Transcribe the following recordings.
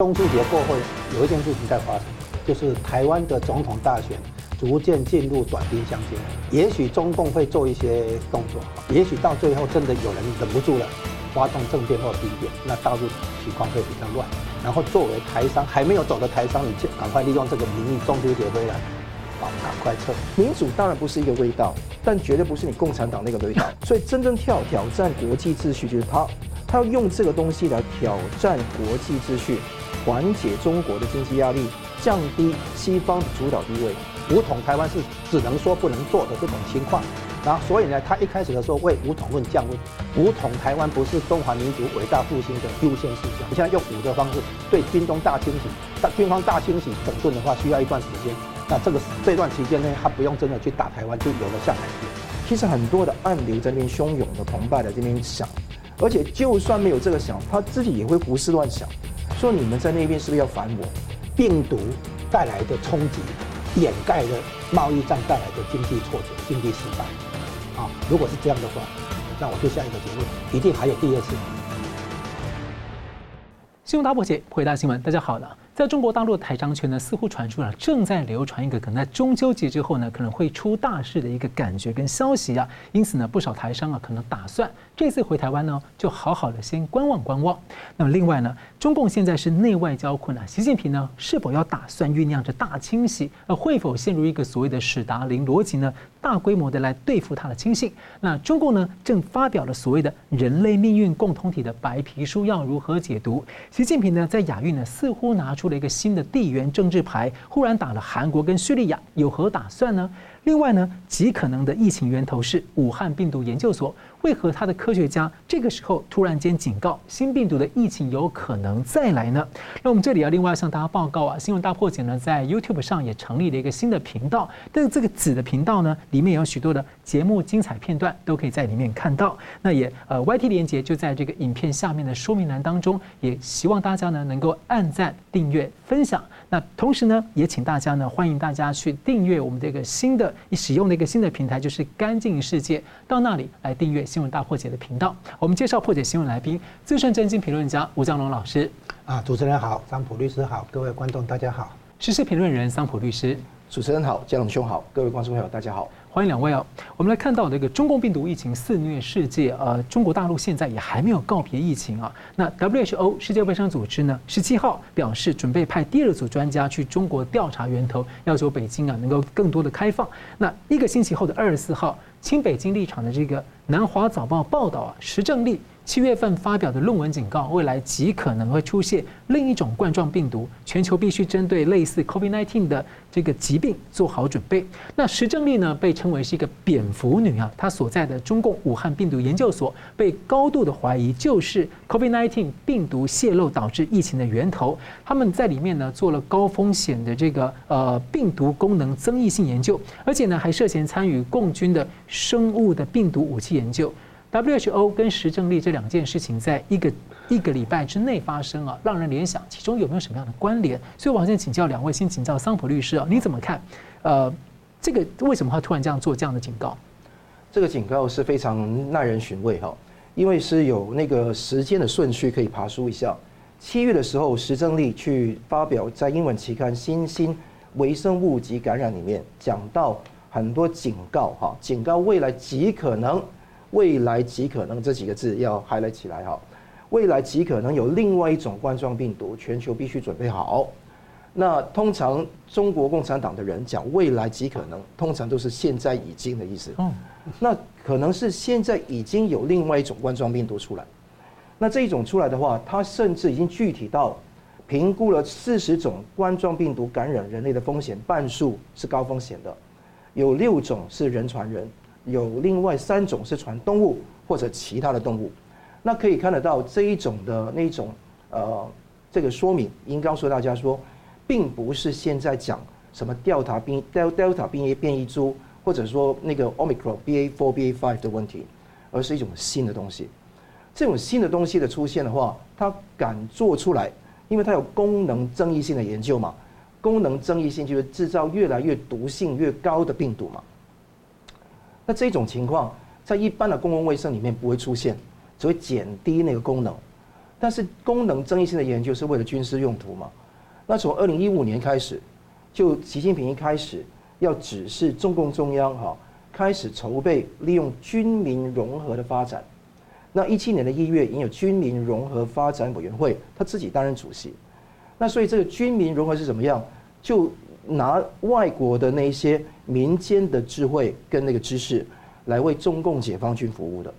中秋节过后，有一件事情在发生，就是台湾的总统大选逐渐进入短兵相接。也许中共会做一些动作，也许到最后真的有人忍不住了，发动政变或兵变，那大陆情况会比较乱。然后作为台商还没有走的台商，你就赶快利用这个名义，中秋节回来，好，赶快撤。民主当然不是一个味道，但绝对不是你共产党那个味道。所以真正挑挑战国际秩序，就是他，他要用这个东西来挑战国际秩序。缓解中国的经济压力，降低西方的主导地位。武统台湾是只能说不能做的这种情况，然后所以呢，他一开始的时候为武统论降温，武统台湾不是中华民族伟大复兴的优先事项。你现在用武的方式对军中大清洗，大军方大清洗整顿的话，需要一段时间。那这个这段期间呢，他不用真的去打台湾，就有了下台阶。其实很多的暗流在那边汹涌的澎湃在这边想，而且就算没有这个想，他自己也会胡思乱想。说你们在那边是不是要反我？病毒带来的冲击，掩盖了贸易战带来的经济挫折、经济失败。啊，如果是这样的话，那我就下一个结论，一定还有第二次。新闻大破解，回答新闻，大家好呢。在中国大陆台商圈呢，似乎传出了正在流传一个可能在中秋节之后呢，可能会出大事的一个感觉跟消息啊。因此呢，不少台商啊，可能打算这次回台湾呢，就好好的先观望观望。那么另外呢，中共现在是内外交困啊，习近平呢，是否要打算酝酿着大清洗？而会否陷入一个所谓的史达林逻辑呢？大规模的来对付他的亲信？那中共呢，正发表了所谓的人类命运共同体的白皮书，要如何解读？习近平呢，在亚运呢，似乎拿出了一个新的地缘政治牌，忽然打了韩国跟叙利亚，有何打算呢？另外呢，极可能的疫情源头是武汉病毒研究所。为何他的科学家这个时候突然间警告新病毒的疫情有可能再来呢？那我们这里要另外向大家报告啊，新闻大破解呢在 YouTube 上也成立了一个新的频道，但是这个子的频道呢里面有许多的节目精彩片段都可以在里面看到。那也呃 YT 连接就在这个影片下面的说明栏当中，也希望大家呢能够按赞、订阅、分享。那同时呢也请大家呢欢迎大家去订阅我们这个新的使用的一个新的平台，就是干净世界，到那里来订阅。新闻大破解的频道，我们介绍破解新闻来宾，资深政经评论家吴江龙老师。啊，主持人好，桑普律师好，各位观众大家好。时事评论人桑普律师，主持人好，江龙兄好，各位观众朋友大家好。欢迎两位哦。我们来看到这个中共病毒疫情肆虐世界，呃，中国大陆现在也还没有告别疫情啊。那 WHO 世界卫生组织呢，十七号表示准备派第二组专家去中国调查源头，要求北京啊能够更多的开放。那一个星期后的二十四号，亲北京立场的这个南华早报报道啊，石正丽。七月份发表的论文警告，未来极可能会出现另一种冠状病毒，全球必须针对类似 COVID-19 的这个疾病做好准备。那石正丽呢，被称为是一个蝙蝠女啊，她所在的中共武汉病毒研究所被高度的怀疑就是 COVID-19 病毒泄漏导致疫情的源头。他们在里面呢做了高风险的这个呃病毒功能增益性研究，而且呢还涉嫌参与共军的生物的病毒武器研究。WHO 跟石正丽这两件事情，在一个一个礼拜之内发生啊，让人联想其中有没有什么样的关联？所以，我想先请教两位，先请教桑普律师啊，你怎么看？呃，这个为什么他突然这样做这样的警告？这个警告是非常耐人寻味哈，因为是有那个时间的顺序可以爬梳一下。七月的时候，石正丽去发表在英文期刊《新兴微生物及感染》里面讲到很多警告哈，警告未来极可能。未来极可能这几个字要 highlight 起来哈，未来极可能有另外一种冠状病毒，全球必须准备好。那通常中国共产党的人讲未来极可能，通常都是现在已经的意思。嗯，那可能是现在已经有另外一种冠状病毒出来。那这一种出来的话，它甚至已经具体到评估了四十种冠状病毒感染人类的风险，半数是高风险的，有六种是人传人。有另外三种是传动物或者其他的动物，那可以看得到这一种的那种呃这个说明，应该告诉大家说，并不是现在讲什么 Delta 变 Delta 变异变异株，或者说那个 Omicron BA4 BA5 的问题，而是一种新的东西。这种新的东西的出现的话，它敢做出来，因为它有功能争议性的研究嘛，功能争议性就是制造越来越毒性越高的病毒嘛。那这种情况在一般的公共卫生里面不会出现，只会减低那个功能。但是功能争议性的研究是为了军事用途嘛？那从二零一五年开始，就习近平一开始要指示中共中央哈，开始筹备利用军民融合的发展。那一七年的一月，已经有军民融合发展委员会，他自己担任主席。那所以这个军民融合是怎么样？就拿外国的那些民间的智慧跟那个知识，来为中共解放军服务的。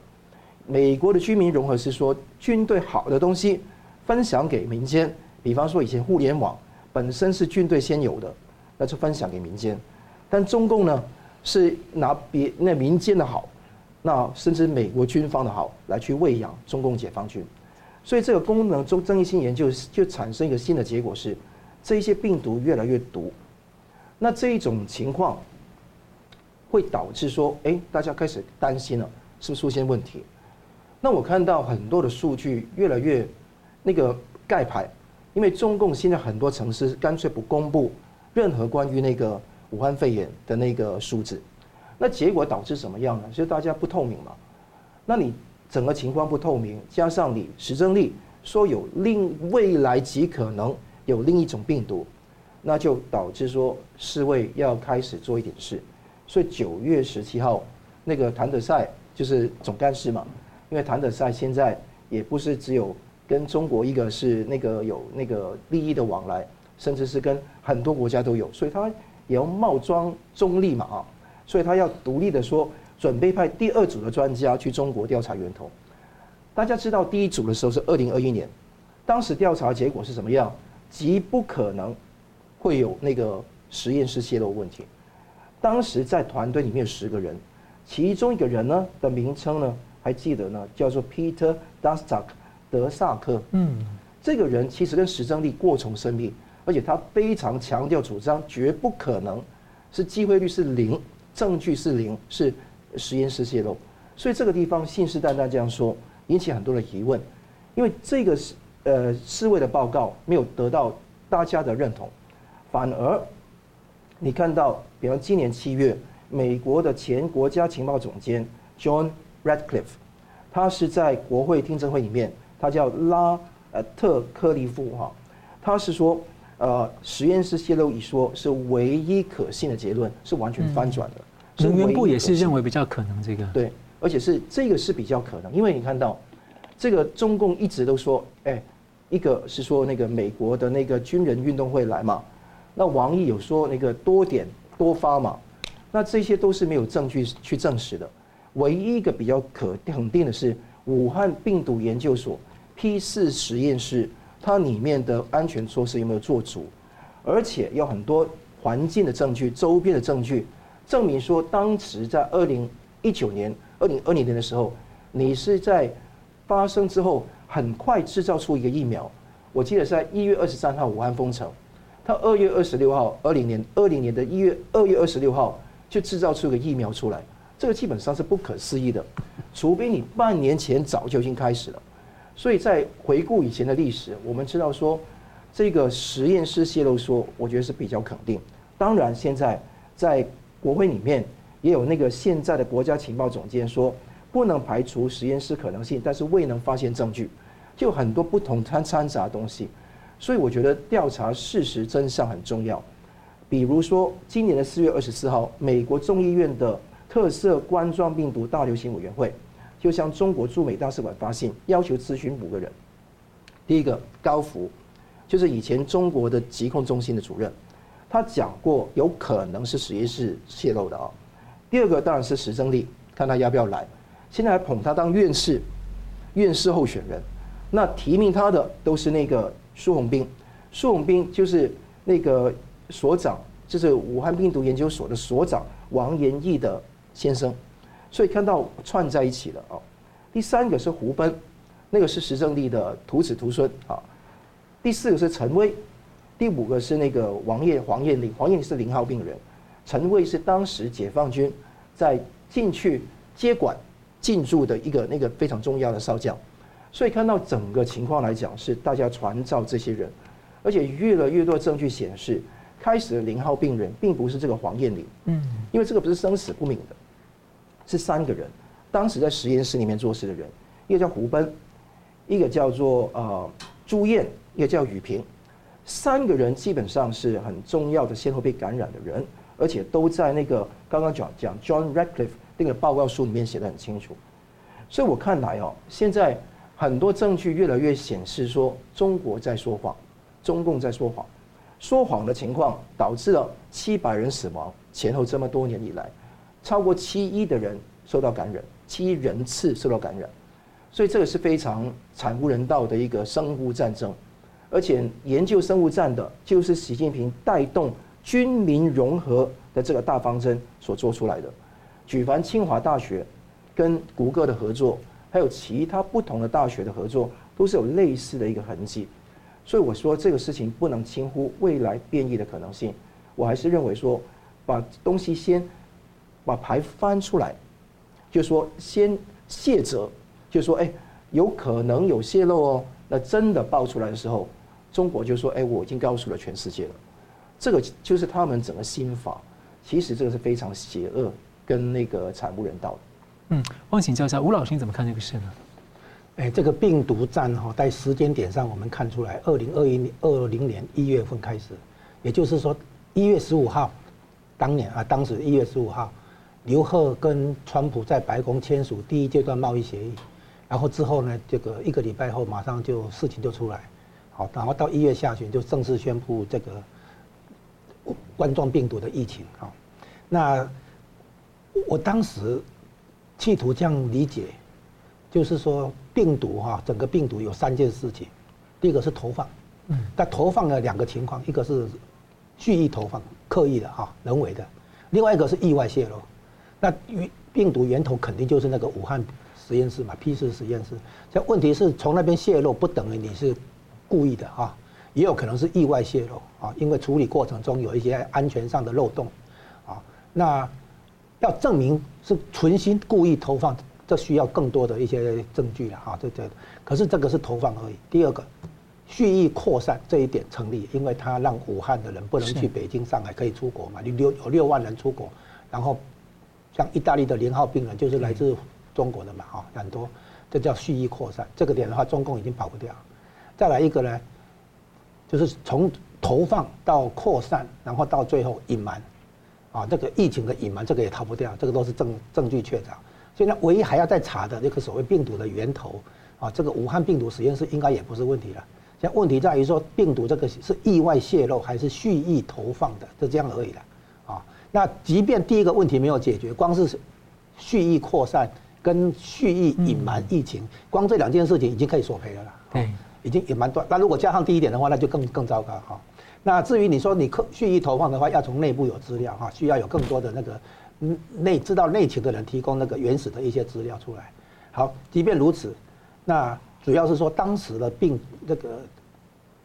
美国的军民融合是说，军队好的东西分享给民间，比方说以前互联网本身是军队先有的，那就分享给民间。但中共呢，是拿别那民间的好，那甚至美国军方的好来去喂养中共解放军。所以这个功能中争议性研究就产生一个新的结果是，这一些病毒越来越毒。那这一种情况会导致说，哎，大家开始担心了，是不是出现问题？那我看到很多的数据越来越那个盖牌，因为中共现在很多城市干脆不公布任何关于那个武汉肺炎的那个数字，那结果导致什么样呢？就是大家不透明嘛。那你整个情况不透明，加上你石正丽说有另未来极可能有另一种病毒，那就导致说世卫要开始做一点事。所以九月十七号那个谭德赛就是总干事嘛。因为谭德赛现在也不是只有跟中国一个是那个有那个利益的往来，甚至是跟很多国家都有，所以他也要冒装中立嘛啊，所以他要独立的说，准备派第二组的专家去中国调查源头。大家知道第一组的时候是二零二一年，当时调查结果是怎么样？极不可能会有那个实验室泄露问题。当时在团队里面有十个人，其中一个人呢的名称呢？还记得呢，叫做 Peter Daszak 德萨克。嗯，这个人其实跟石正丽过从甚密，而且他非常强调主张绝不可能是机会率是零，证据是零，是实验室泄露。所以这个地方信誓旦旦这样说，引起很多的疑问。因为这个是呃世卫的报告没有得到大家的认同，反而你看到，比方今年七月，美国的前国家情报总监 John。Radcliffe，他是在国会听证会里面，他叫拉呃特克利夫哈，他是说呃实验室泄露一说是唯一可信的结论，是完全翻转的。能源部也是认为比较可能这个对，而且是这个是比较可能，因为你看到这个中共一直都说，哎，一个是说那个美国的那个军人运动会来嘛，那王毅有说那个多点多发嘛，那这些都是没有证据去证实的。唯一一个比较可肯定的是，武汉病毒研究所 P 四实验室，它里面的安全措施有没有做足？而且有很多环境的证据、周边的证据，证明说当时在二零一九年、二零二零年的时候，你是在发生之后很快制造出一个疫苗。我记得在一月二十三号武汉封城，它二月二十六号，二零年二零年的一月二月二十六号就制造出个疫苗出来。这个基本上是不可思议的，除非你半年前早就已经开始了。所以在回顾以前的历史，我们知道说，这个实验室泄露说，我觉得是比较肯定。当然，现在在国会里面也有那个现在的国家情报总监说，不能排除实验室可能性，但是未能发现证据，就很多不同掺掺杂的东西。所以我觉得调查事实真相很重要。比如说，今年的四月二十四号，美国众议院的。特色冠状病毒大流行委员会就向中国驻美大使馆发信，要求咨询五个人。第一个高福，就是以前中国的疾控中心的主任，他讲过有可能是实验室泄露的啊。第二个当然是石正丽，看他要不要来。现在还捧他当院士，院士候选人。那提名他的都是那个苏宏斌，苏宏斌就是那个所长，就是武汉病毒研究所的所长王延义的。先生，所以看到串在一起了哦。第三个是胡奔，那个是石正丽的徒子徒孙啊。第四个是陈薇，第五个是那个王艳黄艳玲，黄艳玲是零号病人，陈薇是当时解放军在进去接管进驻的一个那个非常重要的少将。所以看到整个情况来讲，是大家传召这些人，而且越来越多证据显示，开始的零号病人并不是这个黄艳玲，嗯，因为这个不是生死不明的。是三个人，当时在实验室里面做事的人，一个叫胡奔，一个叫做呃朱燕，一个叫雨萍，三个人基本上是很重要的先后被感染的人，而且都在那个刚刚讲讲 John Radcliffe 那个报告书里面写的很清楚。所以我看来哦，现在很多证据越来越显示说中国在说谎，中共在说谎，说谎的情况导致了七百人死亡，前后这么多年以来，超过七亿的人受到感染，七亿人次受到感染。所以这个是非常惨无人道的一个生物战争，而且研究生物战的就是习近平带动军民融合的这个大方针所做出来的。举凡清华大学跟谷歌的合作，还有其他不同的大学的合作，都是有类似的一个痕迹。所以我说这个事情不能轻忽未来变异的可能性。我还是认为说，把东西先把牌翻出来，就说先卸责。就说哎，有可能有泄漏哦。那真的爆出来的时候，中国就说哎，我已经告诉了全世界了。这个就是他们整个心法。其实这个是非常邪恶跟那个惨无人道的。嗯，我想请教一下吴老师，你怎么看这个事呢？哎，这个病毒战哈，在时间点上我们看出来，二零二一年二零年一月份开始，也就是说一月十五号，当年啊，当时一月十五号，刘鹤跟川普在白宫签署第一阶段贸易协议。然后之后呢，这个一个礼拜后，马上就事情就出来，好，然后到一月下旬就正式宣布这个冠状病毒的疫情，好，那我当时企图这样理解，就是说病毒哈，整个病毒有三件事情，第一个是投放，嗯，但投放了两个情况，一个是蓄意投放，刻意的哈，人为的，另外一个是意外泄露，那病毒源头肯定就是那个武汉。实验室嘛，P 四实验室。这问题是从那边泄露，不等于你是故意的哈，也有可能是意外泄露啊，因为处理过程中有一些安全上的漏洞啊。那要证明是存心故意投放，这需要更多的一些证据了哈。这这，可是这个是投放而已。第二个，蓄意扩散这一点成立，因为他让武汉的人不能去北京、上海可以出国嘛，你六有六万人出国，然后像意大利的零号病人就是来自。中国的嘛，哈，很多，这叫蓄意扩散。这个点的话，中共已经跑不掉。再来一个呢，就是从投放到扩散，然后到最后隐瞒，啊，这个疫情的隐瞒，这个也逃不掉。这个都是证证据确凿。所以呢，唯一还要再查的这个所谓病毒的源头，啊，这个武汉病毒实验室应该也不是问题了。现在问题在于说，病毒这个是意外泄露还是蓄意投放的，就这样而已了。啊，那即便第一个问题没有解决，光是蓄意扩散。跟蓄意隐瞒疫情，光这两件事情已经可以索赔了啦。对，已经隐瞒断。那如果加上第一点的话，那就更更糟糕哈。那至于你说你刻蓄意投放的话，要从内部有资料哈，需要有更多的那个内知道内情的人提供那个原始的一些资料出来。好，即便如此，那主要是说当时的病那个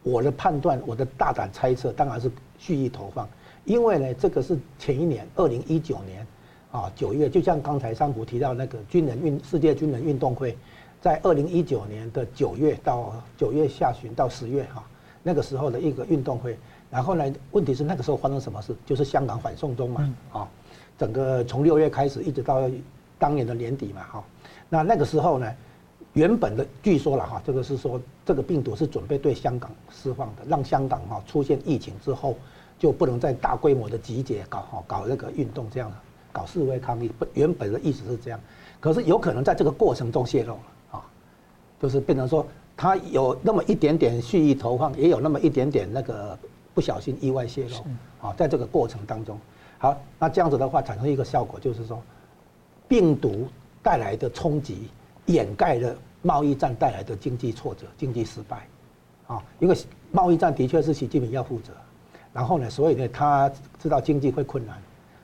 我的判断，我的大胆猜测，当然是蓄意投放，因为呢，这个是前一年二零一九年。啊，九月就像刚才桑普提到那个军人运世界军人运动会，在二零一九年的九月到九月下旬到十月哈，那个时候的一个运动会。然后呢，问题是那个时候发生什么事？就是香港反送中嘛，啊，整个从六月开始一直到当年的年底嘛，哈。那那个时候呢，原本的据说了哈，这个是说这个病毒是准备对香港释放的，让香港哈出现疫情之后就不能再大规模的集结搞哈搞那个运动这样的。搞示威抗议，原本的意思是这样，可是有可能在这个过程中泄露了啊，就是变成说他有那么一点点蓄意投放，也有那么一点点那个不小心意外泄露啊，在这个过程当中，好，那这样子的话产生一个效果，就是说病毒带来的冲击掩盖了贸易战带来的经济挫折、经济失败啊，因为贸易战的确是习近平要负责，然后呢，所以呢，他知道经济会困难。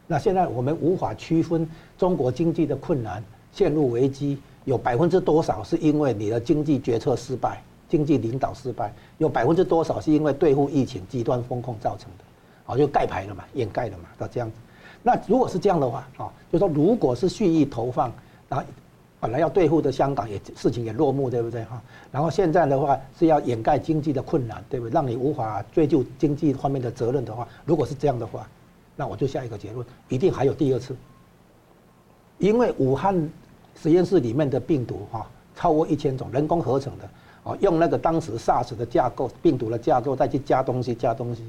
那现在我们无法区分中国经济的困难、陷入危机，有百分之多少是因为你的经济决策失败、经济领导失败，有百分之多少是因为对付疫情极端风控造成的，啊，就盖牌了嘛，掩盖了嘛，到这样子。那如果是这样的话，啊，就说如果是蓄意投放，然后本来要对付的香港也事情也落幕，对不对哈？然后现在的话是要掩盖经济的困难，对不对？让你无法追究经济方面的责任的话，如果是这样的话。那我就下一个结论，一定还有第二次，因为武汉实验室里面的病毒哈超过一千种人工合成的，啊，用那个当时 SARS 的架构，病毒的架构再去加东西，加东西，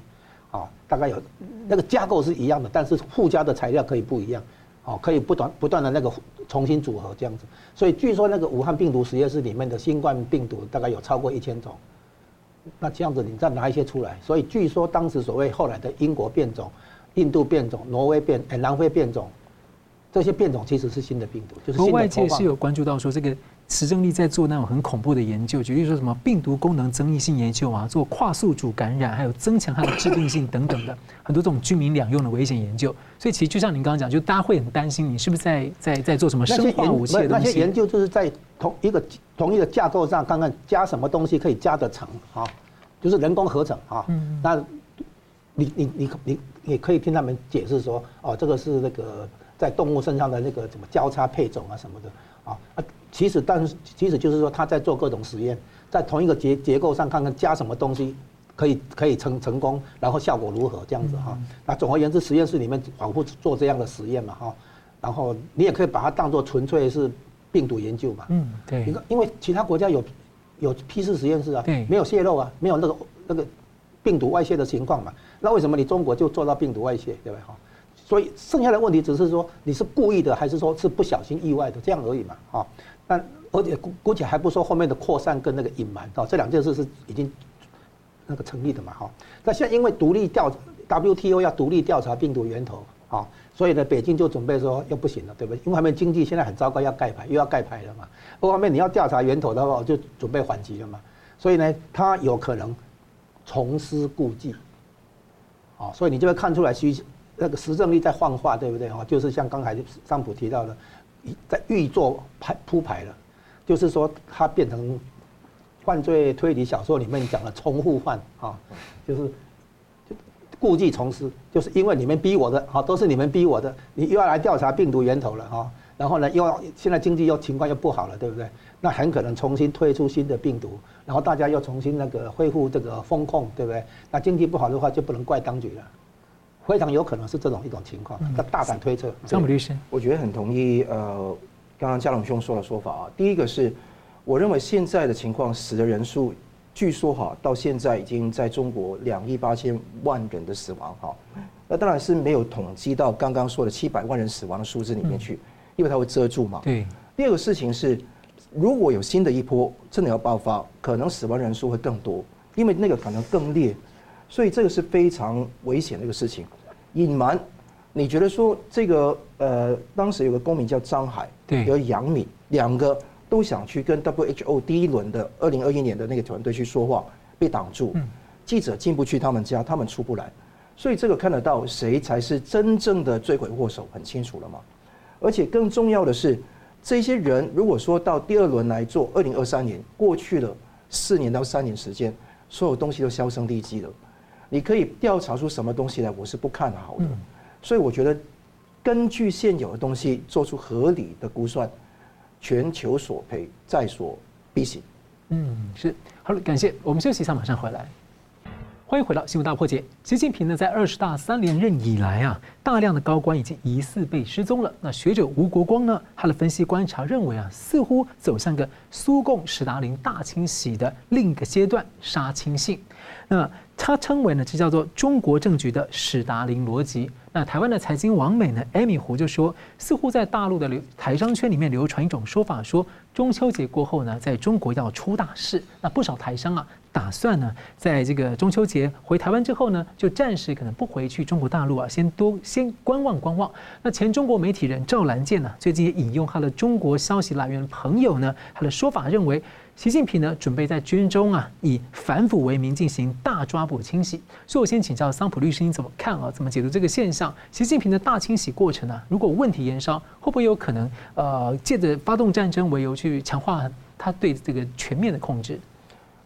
啊，大概有那个架构是一样的，但是附加的材料可以不一样，哦，可以不断不断的那个重新组合这样子。所以据说那个武汉病毒实验室里面的新冠病毒大概有超过一千种，那这样子你再拿一些出来，所以据说当时所谓后来的英国变种、印度变种、挪威变、哎南非变种。这些变种其实是新的病毒，就是。外界是有关注到说，这个石正力在做那种很恐怖的研究，举例说什么病毒功能争议性研究啊，做跨宿主感染，还有增强它的致病性等等的很多这种军民两用的危险研究。所以其实就像您刚刚讲，就大家会很担心你是不是在在在做什么生化武器的东西。那些研究就是在同一个同一个架构上，看看加什么东西可以加得成啊，就是人工合成啊。嗯。那你你你你你可以听他们解释说，哦，这个是那个。在动物身上的那个什么交叉配种啊什么的啊啊，其实但是其实就是说他在做各种实验，在同一个结结构上看看加什么东西可以可以成成功，然后效果如何这样子哈。那总而言之，实验室里面反复做这样的实验嘛哈，然后你也可以把它当做纯粹是病毒研究嘛。嗯，对。因为因为其他国家有有批次实验室啊，对，没有泄露啊，没有那个那个病毒外泄的情况嘛。那为什么你中国就做到病毒外泄，对不对哈？所以剩下的问题只是说你是故意的还是说是不小心意外的这样而已嘛，啊，但而且估估计还不说后面的扩散跟那个隐瞒，哦，这两件事是已经那个成立的嘛，哈。那现在因为独立调 WTO 要独立调查病毒源头，啊，所以呢，北京就准备说又不行了，对不对？因为他们经济现在很糟糕，要盖牌又要盖牌了嘛。另一方面你要调查源头的话，就准备反击了嘛。所以呢，他有可能重施故技，啊，所以你就会看出来需。那个石正丽在幻化，对不对？哈，就是像刚才上普提到的，在预做排铺排了，就是说他变成犯罪推理小说里面讲的重复犯啊，就是故技重施，就是因为你们逼我的，哈，都是你们逼我的，你又要来调查病毒源头了哈，然后呢，又要现在经济又情况又不好了，对不对？那很可能重新推出新的病毒，然后大家又重新那个恢复这个风控，对不对？那经济不好的话，就不能怪当局了。非常有可能是这种一种情况，要大胆推测。张普律师，我觉得很同意。呃，刚刚嘉龙兄说的说法啊，第一个是，我认为现在的情况，死的人数，据说哈，到现在已经在中国两亿八千万人的死亡哈。那当然是没有统计到刚刚说的七百万人死亡的数字里面去，因为它会遮住嘛。对。第二个事情是，如果有新的一波真的要爆发，可能死亡人数会更多，因为那个可能更烈。所以这个是非常危险的一个事情，隐瞒。你觉得说这个呃，当时有个公民叫张海，对，有杨敏，两个都想去跟 WHO 第一轮的二零二一年的那个团队去说话，被挡住，记者进不去他们家，他们出不来。所以这个看得到谁才是真正的罪魁祸首，很清楚了吗。而且更重要的是，这些人如果说到第二轮来做，二零二三年过去了四年到三年时间，所有东西都销声匿迹了。你可以调查出什么东西来？我是不看好的，所以我觉得根据现有的东西做出合理的估算，全球索赔，在所必行。嗯，是好了，感谢。我们休息一下，马上回来。欢迎回到新闻大破解。习近平呢，在二十大三连任以来啊，大量的高官已经疑似被失踪了。那学者吴国光呢，他的分析观察认为啊，似乎走向个苏共史达林大清洗的另一个阶段，杀青信。那他称为呢，这叫做中国政局的史达林逻辑。那台湾的财经网美呢艾米胡就说，似乎在大陆的流台商圈里面流传一种说法，说中秋节过后呢，在中国要出大事。那不少台商啊，打算呢，在这个中秋节回台湾之后呢，就暂时可能不回去中国大陆啊，先多先观望观望。那前中国媒体人赵兰健呢，最近也引用他的中国消息来源朋友呢，他的说法认为。习近平呢，准备在军中啊，以反腐为名进行大抓捕清洗。所以我先请教桑普律师，你怎么看啊？怎么解读这个现象？习近平的大清洗过程呢、啊？如果问题延烧，会不会有可能呃，借着发动战争为由去强化他对这个全面的控制？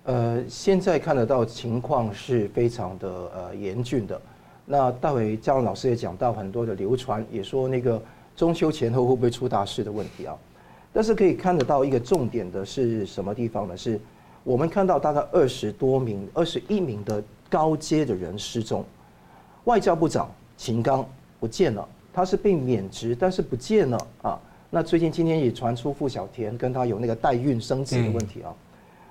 呃，现在看得到情况是非常的呃严峻的。那待会佳龙老师也讲到很多的流传，也说那个中秋前后会不会出大事的问题啊？但是可以看得到一个重点的是什么地方呢？是我们看到大概二十多名、二十一名的高阶的人失踪。外交部长秦刚不见了，他是被免职，但是不见了啊。那最近今天也传出傅小田跟他有那个代孕生子的问题啊。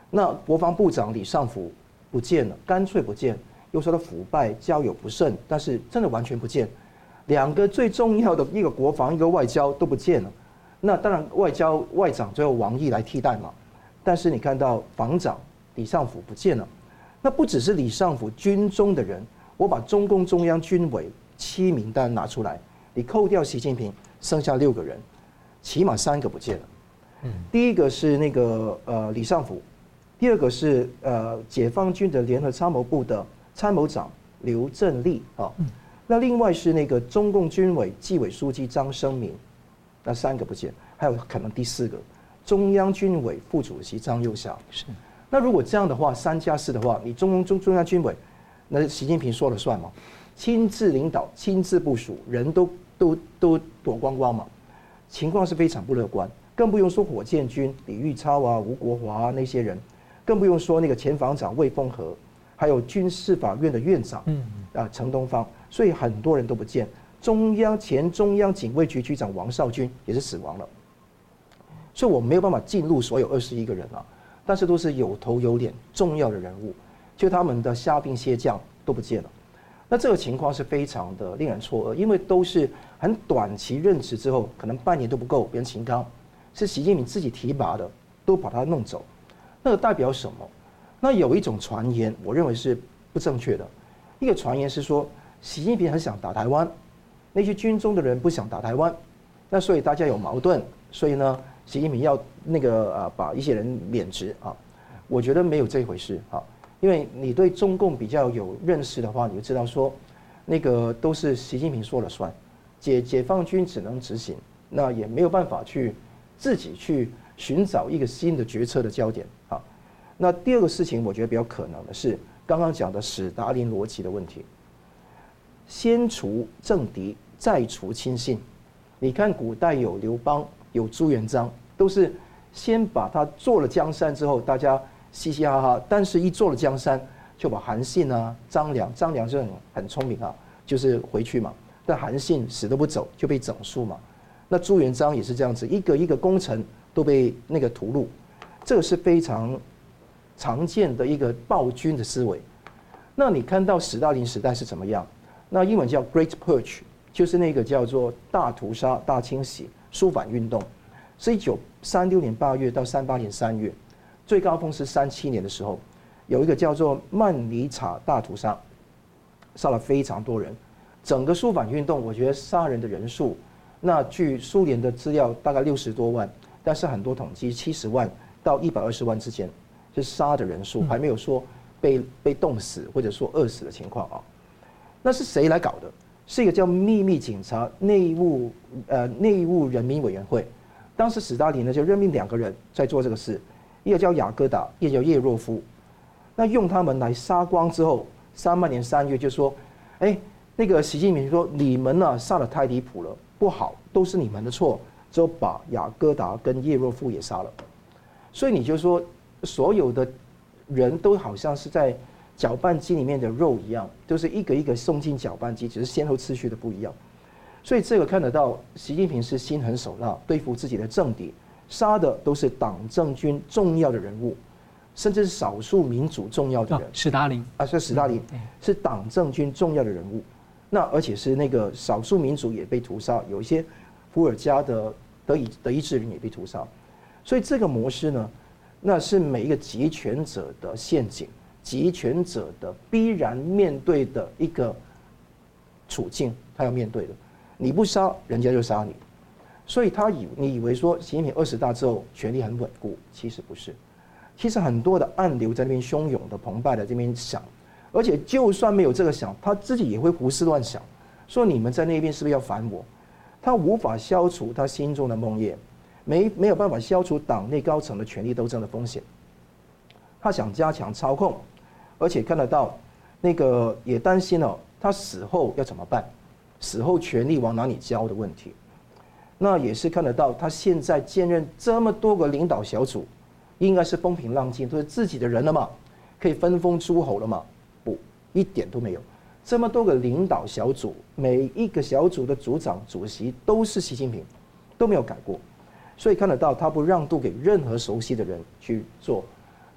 那国防部长李尚福不见了，干脆不见，又说他腐败、交友不慎，但是真的完全不见。两个最重要的一个国防，一个外交都不见了。那当然，外交外长就由王毅来替代嘛。但是你看到防长李尚福不见了，那不只是李尚福军中的人，我把中共中央军委七名单拿出来，你扣掉习近平，剩下六个人，起码三个不见了。嗯，第一个是那个呃李尚福，第二个是呃解放军的联合参谋部的参谋长刘振立啊。那另外是那个中共军委纪委书记张生民，那三个不见，还有可能第四个，中央军委副主席张又侠。是，那如果这样的话，三加四的话，你中共中中央军委，那习近平说了算吗？亲自领导、亲自部署，人都都都躲光光嘛？情况是非常不乐观，更不用说火箭军李玉超啊、吴国华啊那些人，更不用说那个前防长魏凤和，还有军事法院的院长，嗯啊陈东方。所以很多人都不见，中央前中央警卫局局长王少军也是死亡了，所以我没有办法进入所有二十一个人啊，但是都是有头有脸重要的人物，就他们的虾兵蟹将都不见了，那这个情况是非常的令人错愕，因为都是很短期任职之后，可能半年都不够，别人秦刚是习近平自己提拔的，都把他弄走，那个代表什么？那有一种传言，我认为是不正确的，一个传言是说。习近平很想打台湾，那些军中的人不想打台湾，那所以大家有矛盾，所以呢，习近平要那个啊把一些人免职啊，我觉得没有这回事啊，因为你对中共比较有认识的话，你就知道说，那个都是习近平说了算，解解放军只能执行，那也没有办法去自己去寻找一个新的决策的焦点啊。那第二个事情，我觉得比较可能的是刚刚讲的史达林逻辑的问题。先除政敌，再除亲信。你看古代有刘邦，有朱元璋，都是先把他做了江山之后，大家嘻嘻哈哈。但是，一做了江山，就把韩信啊、张良，张良就很很聪明啊，就是回去嘛。但韩信死都不走，就被整肃嘛。那朱元璋也是这样子，一个一个功臣都被那个屠戮，这个是非常常见的一个暴君的思维。那你看到史大林时代是怎么样？那英文叫 Great Purge，就是那个叫做大屠杀、大清洗、肃反运动，是一九三六年八月到三八年三月，最高峰是三七年的时候，有一个叫做曼尼查大屠杀，杀了非常多人。整个肃反运动，我觉得杀人的人数，那据苏联的资料大概六十多万，但是很多统计七十万到一百二十万之间，是杀的人数，还没有说被被冻死或者说饿死的情况啊。那是谁来搞的？是一个叫秘密警察内务呃内务人民委员会。当时史大林呢就任命两个人在做这个事，一个叫雅各达，一个叫叶若夫。那用他们来杀光之后，三八年三月就说：“哎，那个习近平说你们呢杀得太离谱了，不好，都是你们的错，就把雅各达跟叶若夫也杀了。”所以你就说所有的人都好像是在。搅拌机里面的肉一样，都是一个一个送进搅拌机，只是先后次序的不一样。所以这个看得到，习近平是心狠手辣，对付自己的政敌，杀的都是党政军重要的人物，甚至是少数民族重要的人。史达林啊，是史达林，是党政军重要的人物。那而且是那个少数民族也被屠杀，有一些伏尔加的德意德意志人也被屠杀。所以这个模式呢，那是每一个集权者的陷阱。集权者的必然面对的一个处境，他要面对的，你不杀人家就杀你，所以他以你以为说习近平二十大之后权力很稳固，其实不是，其实很多的暗流在那边汹涌的澎湃的这边想，而且就算没有这个想，他自己也会胡思乱想，说你们在那边是不是要反我？他无法消除他心中的梦魇，没没有办法消除党内高层的权力斗争的风险，他想加强操控。而且看得到，那个也担心了，他死后要怎么办？死后权力往哪里交的问题。那也是看得到，他现在兼任这么多个领导小组，应该是风平浪静，都是自己的人了嘛，可以分封诸侯了嘛？不，一点都没有。这么多个领导小组，每一个小组的组长、主席都是习近平，都没有改过。所以看得到，他不让渡给任何熟悉的人去做。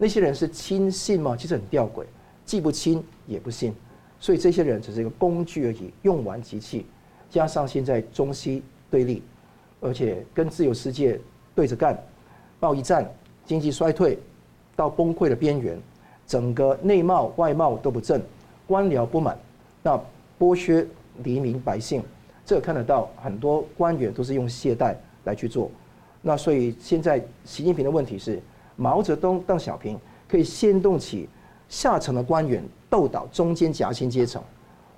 那些人是亲信吗？其实很吊诡，既不亲也不信，所以这些人只是一个工具而已，用完即弃。加上现在中西对立，而且跟自由世界对着干，贸易战、经济衰退到崩溃的边缘，整个内贸外贸都不振，官僚不满，那剥削黎民百姓，这看得到很多官员都是用懈怠来去做。那所以现在习近平的问题是。毛泽东、邓小平可以煽动起下层的官员斗倒中间夹心阶层，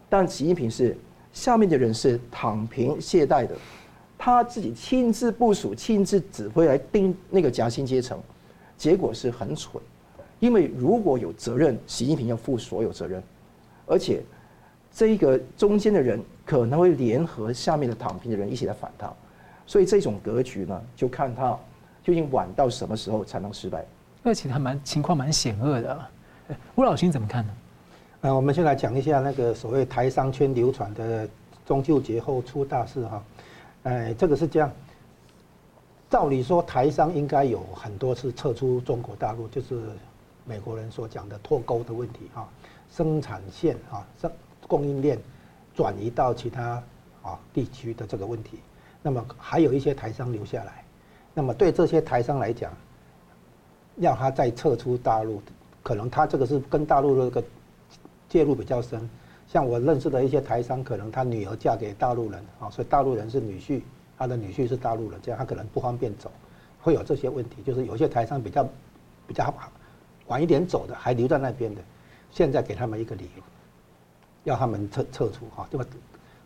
但习近平是下面的人是躺平懈怠的，他自己亲自部署、亲自指挥来盯那个夹心阶层，结果是很蠢，因为如果有责任，习近平要负所有责任，而且这一个中间的人可能会联合下面的躺平的人一起来反他，所以这种格局呢，就看他。究竟晚到什么时候才能失败？那其实还蛮情况蛮险恶的。吴老师你怎么看呢？呃，我们先来讲一下那个所谓台商圈流传的中秋节后出大事哈。哎，这个是这样。照理说，台商应该有很多次撤出中国大陆，就是美国人所讲的脱钩的问题哈，生产线啊，生供应链转移到其他啊地区的这个问题。那么还有一些台商留下来。那么对这些台商来讲，要他再撤出大陆，可能他这个是跟大陆的这个介入比较深。像我认识的一些台商，可能他女儿嫁给大陆人啊，所以大陆人是女婿，他的女婿是大陆人，这样他可能不方便走，会有这些问题。就是有些台商比较比较好晚一点走的，还留在那边的，现在给他们一个理由，要他们撤撤出哈，这个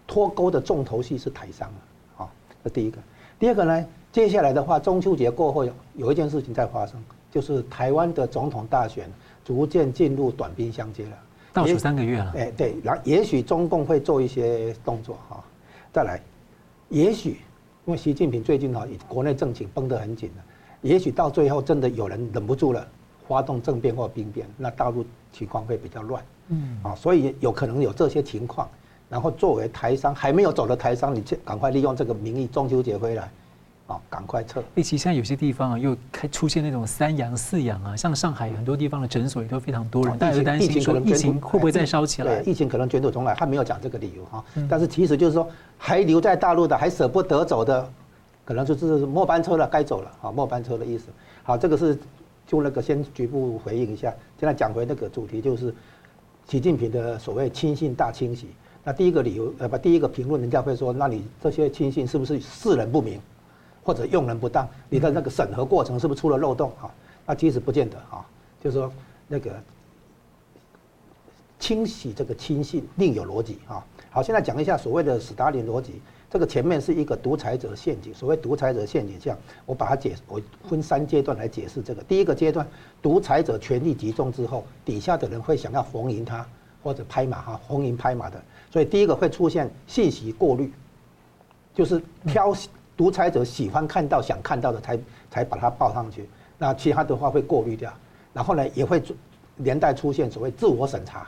脱钩的重头戏是台商啊，这第一个。第二个呢？接下来的话，中秋节过后有有一件事情在发生，就是台湾的总统大选逐渐进入短兵相接了，倒数三个月了。哎，对，然后也许中共会做一些动作哈。再来，也许因为习近平最近哈，国内政情绷得很紧了，也许到最后真的有人忍不住了，发动政变或兵变，那大陆情况会比较乱。嗯，啊，所以有可能有这些情况。然后作为台商还没有走的台商，你赶快利用这个名义，中秋节回来。啊，赶快撤！其实现在有些地方啊，又开出现那种三阳四阳啊，像上海很多地方的诊所也都非常多人，大家担心说疫情会不会再烧起来？疫情可能卷土重来，他没有讲这个理由哈。但是其实就是说，还留在大陆的，还舍不得走的，可能就是末班车了，该走了啊，末班车的意思。好，这个是就那个先局部回应一下。现在讲回那个主题，就是习近平的所谓亲信大清洗。那第一个理由呃不，第一个评论人家会说，那你这些亲信是不是识人不明？或者用人不当，你的那个审核过程是不是出了漏洞啊？那其实不见得啊，就是说那个清洗这个亲信另有逻辑啊。好，现在讲一下所谓的史达林逻辑。这个前面是一个独裁者陷阱，所谓独裁者陷阱，像我把它解，我分三阶段来解释这个。第一个阶段，独裁者权力集中之后，底下的人会想要逢迎他或者拍马哈，逢迎拍马的，所以第一个会出现信息过滤，就是挑。独裁者喜欢看到想看到的才才把它报上去，那其他的话会过滤掉，然后呢也会连带出现所谓自我审查，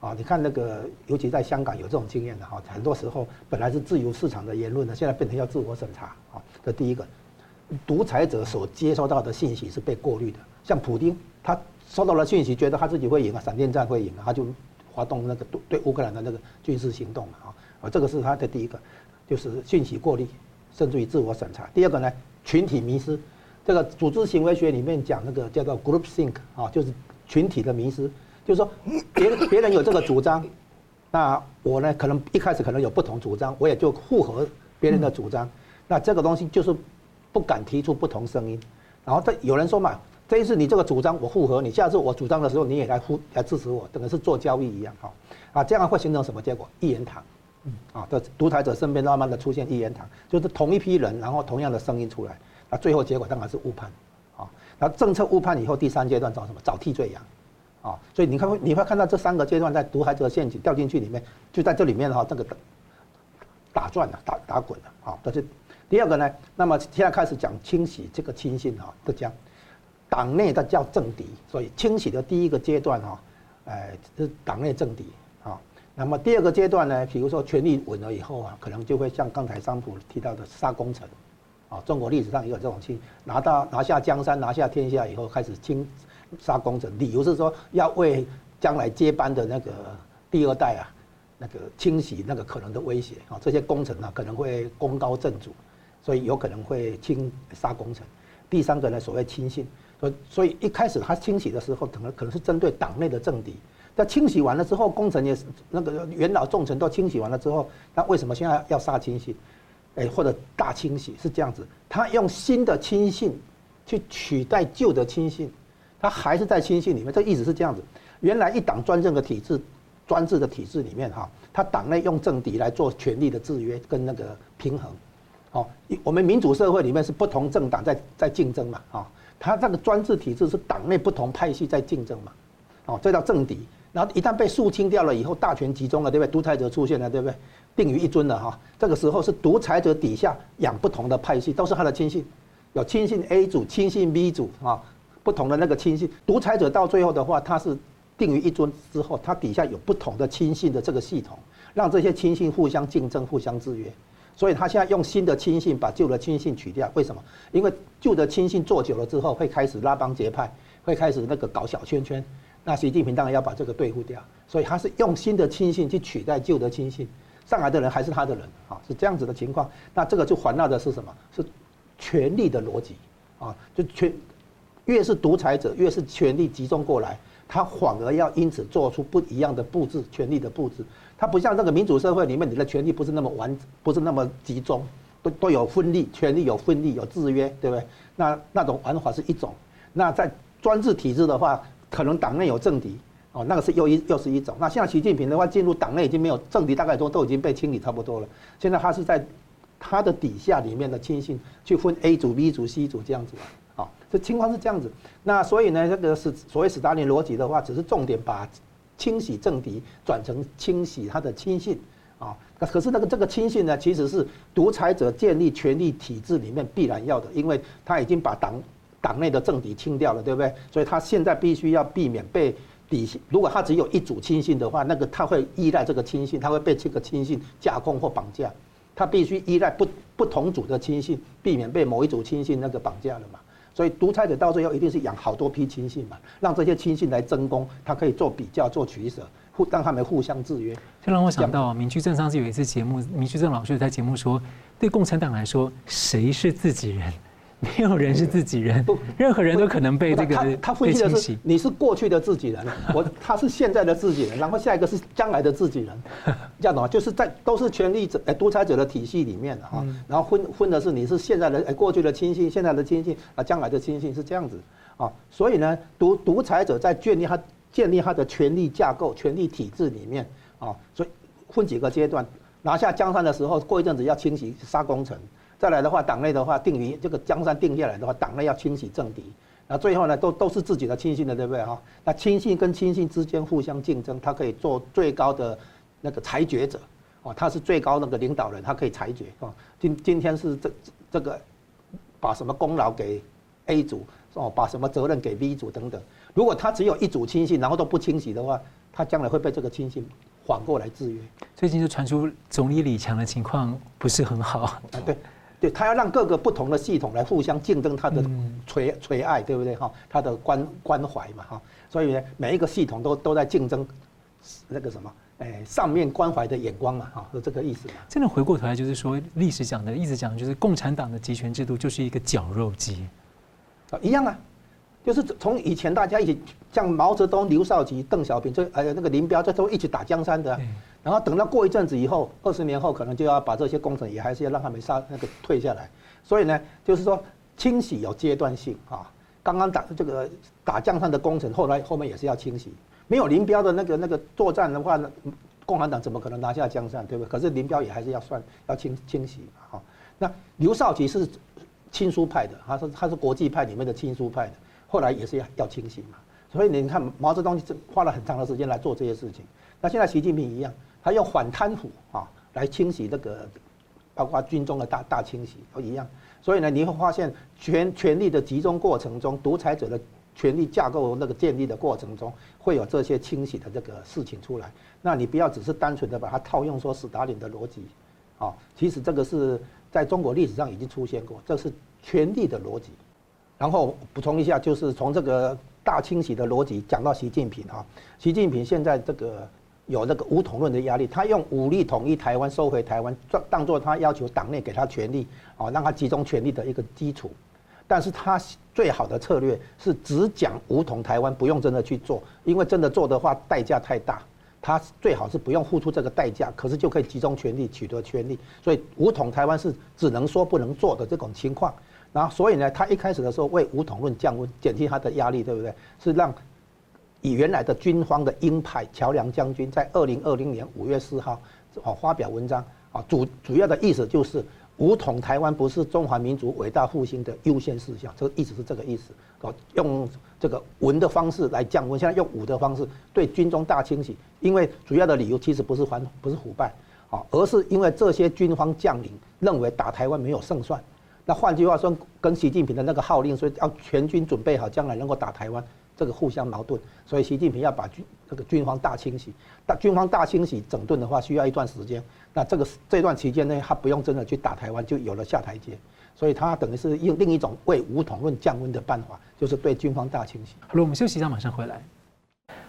啊，你看那个尤其在香港有这种经验的哈，很多时候本来是自由市场的言论呢，现在变成要自我审查啊。这第一个，独裁者所接收到的信息是被过滤的，像普京他收到了信息，觉得他自己会赢啊，闪电战会赢啊，他就发动那个对乌克兰的那个军事行动啊，啊，这个是他的第一个，就是信息过滤。甚至于自我审查。第二个呢，群体迷失，这个组织行为学里面讲那个叫做 group think 啊，就是群体的迷失，就是说别人别人有这个主张，那我呢可能一开始可能有不同主张，我也就附和别人的主张。那这个东西就是不敢提出不同声音。然后这有人说嘛，这一次你这个主张我附和你，下次我主张的时候你也来附来支持我，等于是做交易一样哈。啊，这样会形成什么结果？一言堂。嗯啊，这独裁者身边慢慢的出现一言堂，就是同一批人，然后同样的声音出来，那最后结果当然是误判，啊，那政策误判以后，第三阶段找什么？找替罪羊，啊，所以你看你会看到这三个阶段在独裁者陷阱掉进去里面，就在这里面哈，这个打转了，打打滚了，啊，这是第二个呢。那么现在开始讲清洗这个亲信哈，这讲党内的叫政敌，所以清洗的第一个阶段哈，哎，是党内政敌啊。那么第二个阶段呢，比如说权力稳了以后啊，可能就会像刚才桑普提到的杀功臣，啊，中国历史上也有这种清，拿到拿下江山，拿下天下以后开始清，杀功臣，理由是说要为将来接班的那个第二代啊，那个清洗那个可能的威胁啊，这些功臣呢可能会功高震主，所以有可能会清杀功臣。第三个呢，所谓亲信，所所以一开始他清洗的时候，可能可能是针对党内的政敌。但清洗完了之后，功臣也是那个元老重臣都清洗完了之后，那为什么现在要杀亲信？哎，或者大清洗是这样子，他用新的亲信去取代旧的亲信，他还是在亲信里面。这意思是这样子：原来一党专政的体制、专制的体制里面，哈，他党内用政敌来做权力的制约跟那个平衡。哦，我们民主社会里面是不同政党在在竞争嘛，啊，他这个专制体制是党内不同派系在竞争嘛，哦，这叫政敌。然后一旦被肃清掉了以后，大权集中了，对不对？独裁者出现了，对不对？定于一尊了哈。这个时候是独裁者底下养不同的派系，都是他的亲信，有亲信 A 组、亲信 B 组啊，不同的那个亲信。独裁者到最后的话，他是定于一尊之后，他底下有不同的亲信的这个系统，让这些亲信互相竞争、互相制约。所以他现在用新的亲信把旧的亲信取掉，为什么？因为旧的亲信做久了之后，会开始拉帮结派，会开始那个搞小圈圈。那习近平当然要把这个对付掉，所以他是用新的亲信去取代旧的亲信，上来的人还是他的人啊，是这样子的情况。那这个就环绕的是什么？是权力的逻辑啊，就权越是独裁者，越是权力集中过来，他反而要因此做出不一样的布置，权力的布置。他不像这个民主社会里面，你的权力不是那么完，不是那么集中，都都有分立，权力有分立，有制约，对不对？那那种玩法是一种。那在专制体制的话。可能党内有政敌，哦，那个是又一又是一种。那现在习近平的话进入党内已经没有政敌，大概都都已经被清理差不多了。现在他是在他的底下里面的亲信去分 A 组、B 组、C 组这样子，这情况是这样子。那所以呢，这个是所谓史达林逻辑的话，只是重点把清洗政敌转成清洗他的亲信，啊，可是那个这个亲信呢，其实是独裁者建立权力体制里面必然要的，因为他已经把党。党内的政敌清掉了，对不对？所以他现在必须要避免被底，如果他只有一组亲信的话，那个他会依赖这个亲信，他会被这个亲信架空或绑架。他必须依赖不不同组的亲信，避免被某一组亲信那个绑架了嘛。所以独裁者到最后一定是养好多批亲信嘛，让这些亲信来争功，他可以做比较、做取舍，互让他们互相制约。这让我想到，明居正上次有一次节目，明居正老师在节目说，对共产党来说，谁是自己人？没有人是自己人，不，任何人都可能被这个他他分析的是你是过去的自己人，我他是现在的自己人，然后下一个是将来的自己人，这样的话就是在都是权力者哎独裁者的体系里面的哈，然后分分的是你是现在的哎过去的亲信，现在的亲信啊将来的亲信是这样子啊，所以呢独独裁者在建立他建立他的权力架构、权力体制里面啊，所以分几个阶段，拿下江山的时候，过一阵子要清洗杀功臣。再来的话，党内的话定于这个江山定下来的话，党内要清洗政敌，那最后呢，都都是自己的亲信的，对不对哈？那亲信跟亲信之间互相竞争，他可以做最高的那个裁决者，哦，他是最高那个领导人，他可以裁决哦。今今天是这这个把什么功劳给 A 组哦，把什么责任给 B 组等等。如果他只有一组亲信，然后都不清洗的话，他将来会被这个亲信反过来制约。最近就传出总理李强的情况不是很好啊，对。对，他要让各个不同的系统来互相竞争他的垂垂爱，对不对哈？他的关关怀嘛哈，所以呢，每一个系统都都在竞争那个什么，哎，上面关怀的眼光嘛哈，是这个意思嘛。真的回过头来就是说，历史讲的一直讲就是共产党的集权制度就是一个绞肉机，啊，一样啊，就是从以前大家一起像毛泽东、刘少奇、邓小平，这哎那个林彪，这都一起打江山的啊。然后等到过一阵子以后，二十年后可能就要把这些工程也还是要让他们杀那个退下来。所以呢，就是说清洗有阶段性啊。刚刚打这个打江山的工程，后来后面也是要清洗。没有林彪的那个那个作战的话呢，共产党怎么可能拿下江山，对不对？可是林彪也还是要算要清清洗嘛哈。那刘少奇是亲苏派的，他是他是国际派里面的亲苏派的，后来也是要要清洗嘛。所以你看毛泽东花了很长的时间来做这些事情。那现在习近平一样。他用反贪腐啊来清洗这个，包括军中的大大清洗都一样。所以呢，你会发现权权力的集中过程中，独裁者的权力架构那个建立的过程中，会有这些清洗的这个事情出来。那你不要只是单纯的把它套用说史达林的逻辑，啊，其实这个是在中国历史上已经出现过，这是权力的逻辑。然后补充一下，就是从这个大清洗的逻辑讲到习近平哈，习近平现在这个有那个武统论的压力，他用武力统一台湾，收回台湾，当当做他要求党内给他权力，哦，让他集中权力的一个基础。但是他最好的策略是只讲武统台湾，不用真的去做，因为真的做的话代价太大。他最好是不用付出这个代价，可是就可以集中权力取得权力。所以武统台湾是只能说不能做的这种情况。然后所以呢，他一开始的时候为武统论降温，减轻他的压力，对不对？是让以原来的军方的鹰派乔梁将军在二零二零年五月四号哦发表文章啊，主主要的意思就是。武统台湾不是中华民族伟大复兴的优先事项，这个意思是这个意思。哦，用这个文的方式来降温，现在用武的方式对军中大清洗，因为主要的理由其实不是反不是腐败，啊，而是因为这些军方将领认为打台湾没有胜算。那换句话说，跟习近平的那个号令说要全军准备好，将来能够打台湾。这个互相矛盾，所以习近平要把军这个军方大清洗，大军方大清洗整顿的话，需要一段时间。那这个这段期间呢，他不用真的去打台湾，就有了下台阶。所以他等于是用另一种为武统论降温的办法，就是对军方大清洗。好了，我们休息一下，马上回来。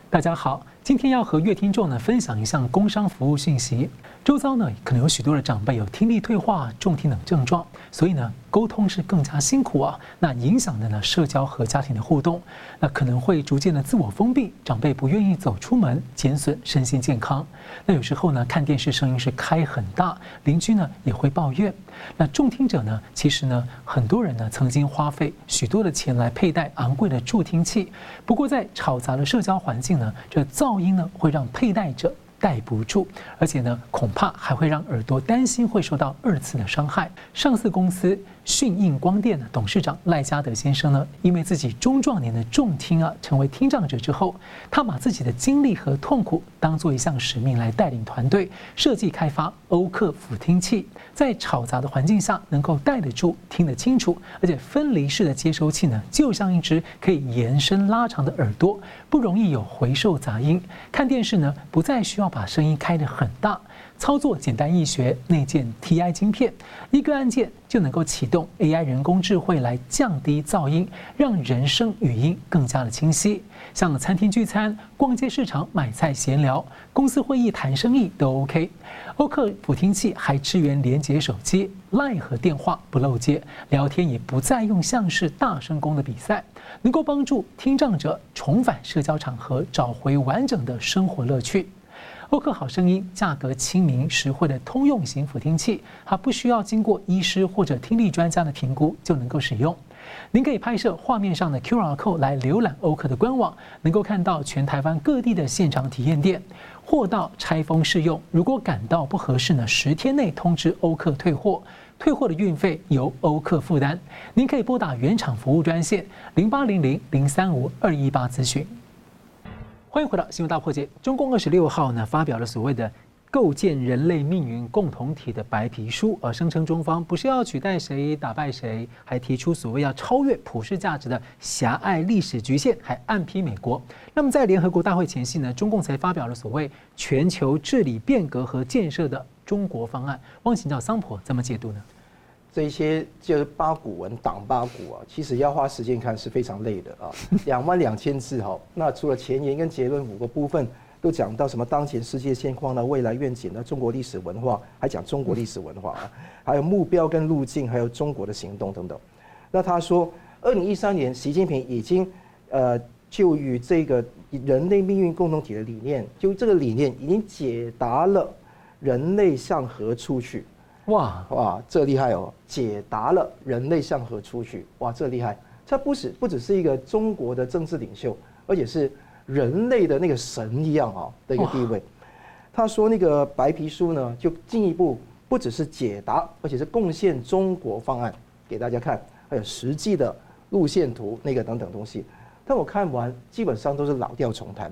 大家好，今天要和乐听众呢分享一项工商服务讯息。周遭呢可能有许多的长辈有听力退化、重听等症状，所以呢。沟通是更加辛苦啊，那影响的呢社交和家庭的互动，那可能会逐渐的自我封闭，长辈不愿意走出门，减损身心健康。那有时候呢看电视声音是开很大，邻居呢也会抱怨。那重听者呢，其实呢很多人呢曾经花费许多的钱来佩戴昂贵的助听器，不过在吵杂的社交环境呢，这噪音呢会让佩戴者。戴不住，而且呢，恐怕还会让耳朵担心会受到二次的伤害。上市公司讯映光电的董事长赖家德先生呢，因为自己中壮年的重听啊，成为听障者之后，他把自己的经历和痛苦当做一项使命来带领团队设计开发欧克辅听器，在吵杂的环境下能够戴得住、听得清楚，而且分离式的接收器呢，就像一只可以延伸拉长的耳朵，不容易有回授杂音。看电视呢，不再需要。把声音开得很大，操作简单易学，内建 TI 晶片，一个按键就能够启动 AI 人工智慧来降低噪音，让人声语音更加的清晰。像餐厅聚餐、逛街市场买菜闲聊、公司会议谈生意都 OK。欧克辅听器还支援连接手机、Line 和电话不漏接，聊天也不再用像是大声功的比赛，能够帮助听障者重返社交场合，找回完整的生活乐趣。欧克好声音，价格亲民、实惠的通用型辅听器，它不需要经过医师或者听力专家的评估就能够使用。您可以拍摄画面上的 QR code 来浏览欧克的官网，能够看到全台湾各地的现场体验店，货到拆封试用。如果感到不合适呢，十天内通知欧克退货，退货的运费由欧克负担。您可以拨打原厂服务专线零八零零零三五二一八咨询。欢迎回到新闻大破解。中共二十六号呢发表了所谓的“构建人类命运共同体”的白皮书，而声称中方不是要取代谁、打败谁，还提出所谓要超越普世价值的狭隘历史局限，还暗批美国。那么在联合国大会前夕呢，中共才发表了所谓全球治理变革和建设的中国方案。汪请教桑普怎么解读呢？这一些就是八股文党八股啊，其实要花时间看是非常累的啊，两万两千字哈。那除了前言跟结论五个部分，都讲到什么当前世界现况呢？未来愿景呢？中国历史文化，还讲中国历史文化啊，还有目标跟路径，还有中国的行动等等。那他说，二零一三年习近平已经呃就与这个人类命运共同体的理念，就这个理念已经解答了人类向何处去。哇哇，这厉害哦！解答了人类向何处去？哇，这厉害！他不是不只是一个中国的政治领袖，而且是人类的那个神一样啊的一个地位。他说那个白皮书呢，就进一步不只是解答，而且是贡献中国方案给大家看，还有实际的路线图那个等等东西。但我看完基本上都是老调重弹。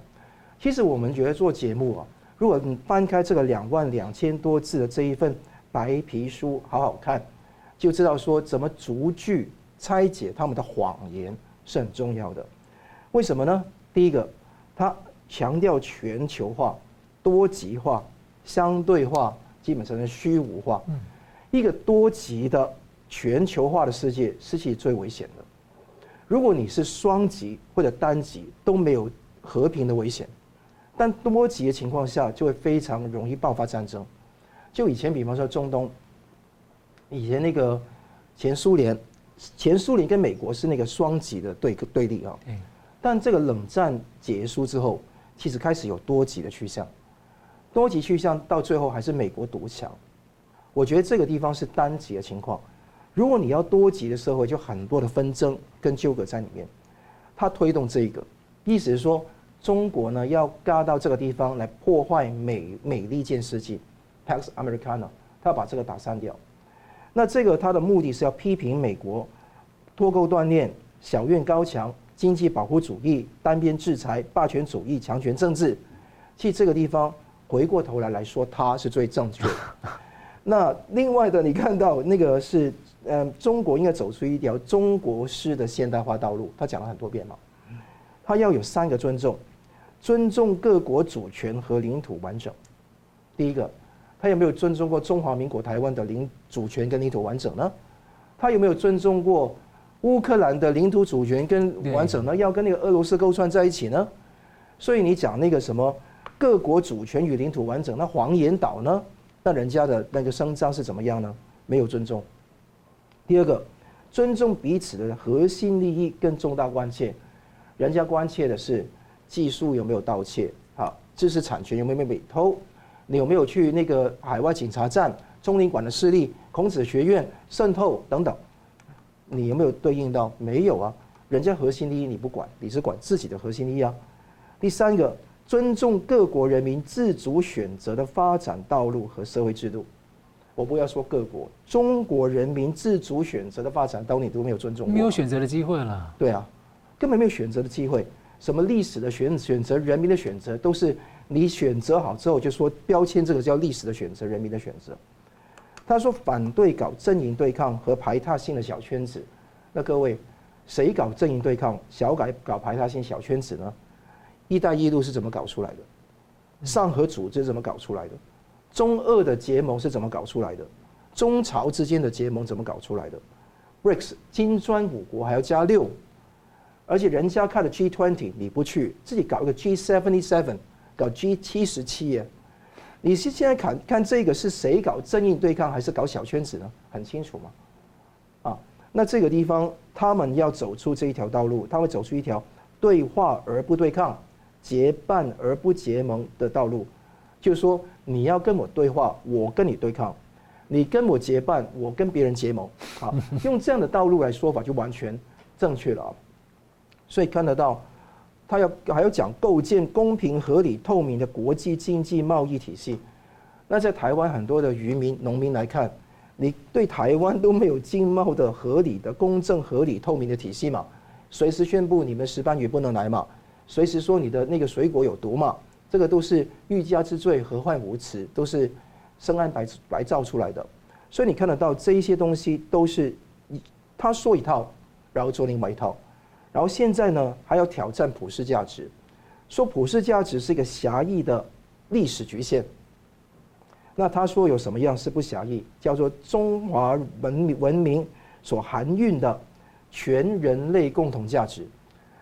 其实我们觉得做节目啊，如果你翻开这个两万两千多字的这一份。白皮书好好看，就知道说怎么逐句拆解他们的谎言是很重要的。为什么呢？第一个，他强调全球化、多极化、相对化，基本上是虚无化。一个多极的全球化的世界是其实最危险的。如果你是双极或者单极都没有和平的危险，但多极的情况下就会非常容易爆发战争。就以前，比方说中东，以前那个前苏联，前苏联跟美国是那个双极的对对立啊。但这个冷战结束之后，其实开始有多极的趋向，多极趋向到最后还是美国独强。我觉得这个地方是单极的情况。如果你要多极的社会，就很多的纷争跟纠葛在里面。他推动这个，意思是说，中国呢要嘎到这个地方来破坏美美利坚世纪，Pax Americana，他要把这个打散掉。那这个他的目的是要批评美国脱钩断链、小院高墙、经济保护主义、单边制裁、霸权主义、强权政治。其实这个地方回过头来来说，他是最正确的。那另外的，你看到那个是。嗯，中国应该走出一条中国式的现代化道路。他讲了很多遍嘛，他要有三个尊重：尊重各国主权和领土完整。第一个，他有没有尊重过中华民国台湾的领主权跟领土完整呢？他有没有尊重过乌克兰的领土主权跟完整呢？要跟那个俄罗斯勾串在一起呢？所以你讲那个什么各国主权与领土完整，那黄岩岛呢？那人家的那个声张是怎么样呢？没有尊重。第二个，尊重彼此的核心利益跟重大关切，人家关切的是技术有没有盗窃，好，知识产权有没有被偷，你有没有去那个海外警察站、中领馆的势力、孔子学院渗透等等，你有没有对应到？没有啊，人家核心利益你不管，你是管自己的核心利益啊。第三个，尊重各国人民自主选择的发展道路和社会制度。我不要说各国，中国人民自主选择的发展，道路你都没有尊重，没有选择的机会了。对啊，根本没有选择的机会。什么历史的选选择，人民的选择，都是你选择好之后就说标签这个叫历史的选择，人民的选择。他说反对搞阵营对抗和排他性的小圈子。那各位，谁搞阵营对抗、小改搞排他性小圈子呢？一带一路是怎么搞出来的？上合组织怎么搞出来的？中俄的结盟是怎么搞出来的？中朝之间的结盟怎么搞出来的？BRICS 金砖五国还要加六，而且人家看的 G20 你不去，自己搞一个 G77，搞 G 七十七耶？你是现在看看这个是谁搞正义对抗还是搞小圈子呢？很清楚吗？啊，那这个地方他们要走出这一条道路，他会走出一条对话而不对抗、结伴而不结盟的道路。就是说，你要跟我对话，我跟你对抗；你跟我结伴，我跟别人结盟。好，用这样的道路来说法，就完全正确了啊。所以看得到，他要还要讲构建公平、合理、透明的国际经济贸易体系。那在台湾很多的渔民、农民来看，你对台湾都没有经贸的合理的、公正、合理、透明的体系嘛？随时宣布你们石斑鱼不能来嘛？随时说你的那个水果有毒嘛？这个都是欲加之罪，何患无辞，都是深安白白造出来的。所以你看得到这一些东西都是他说一套，然后做另外一套，然后现在呢还要挑战普世价值，说普世价值是一个狭义的历史局限。那他说有什么样是不狭义？叫做中华文明文明所含蕴的全人类共同价值。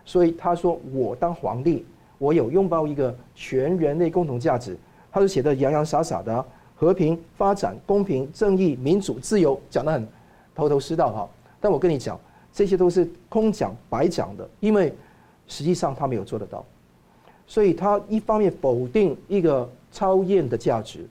所以他说我当皇帝。我有拥抱一个全人类共同价值，他是写的洋洋洒洒的和平发展、公平正义、民主自由，讲得很头头是道哈。但我跟你讲，这些都是空讲白讲的，因为实际上他没有做得到。所以他一方面否定一个超验的价值。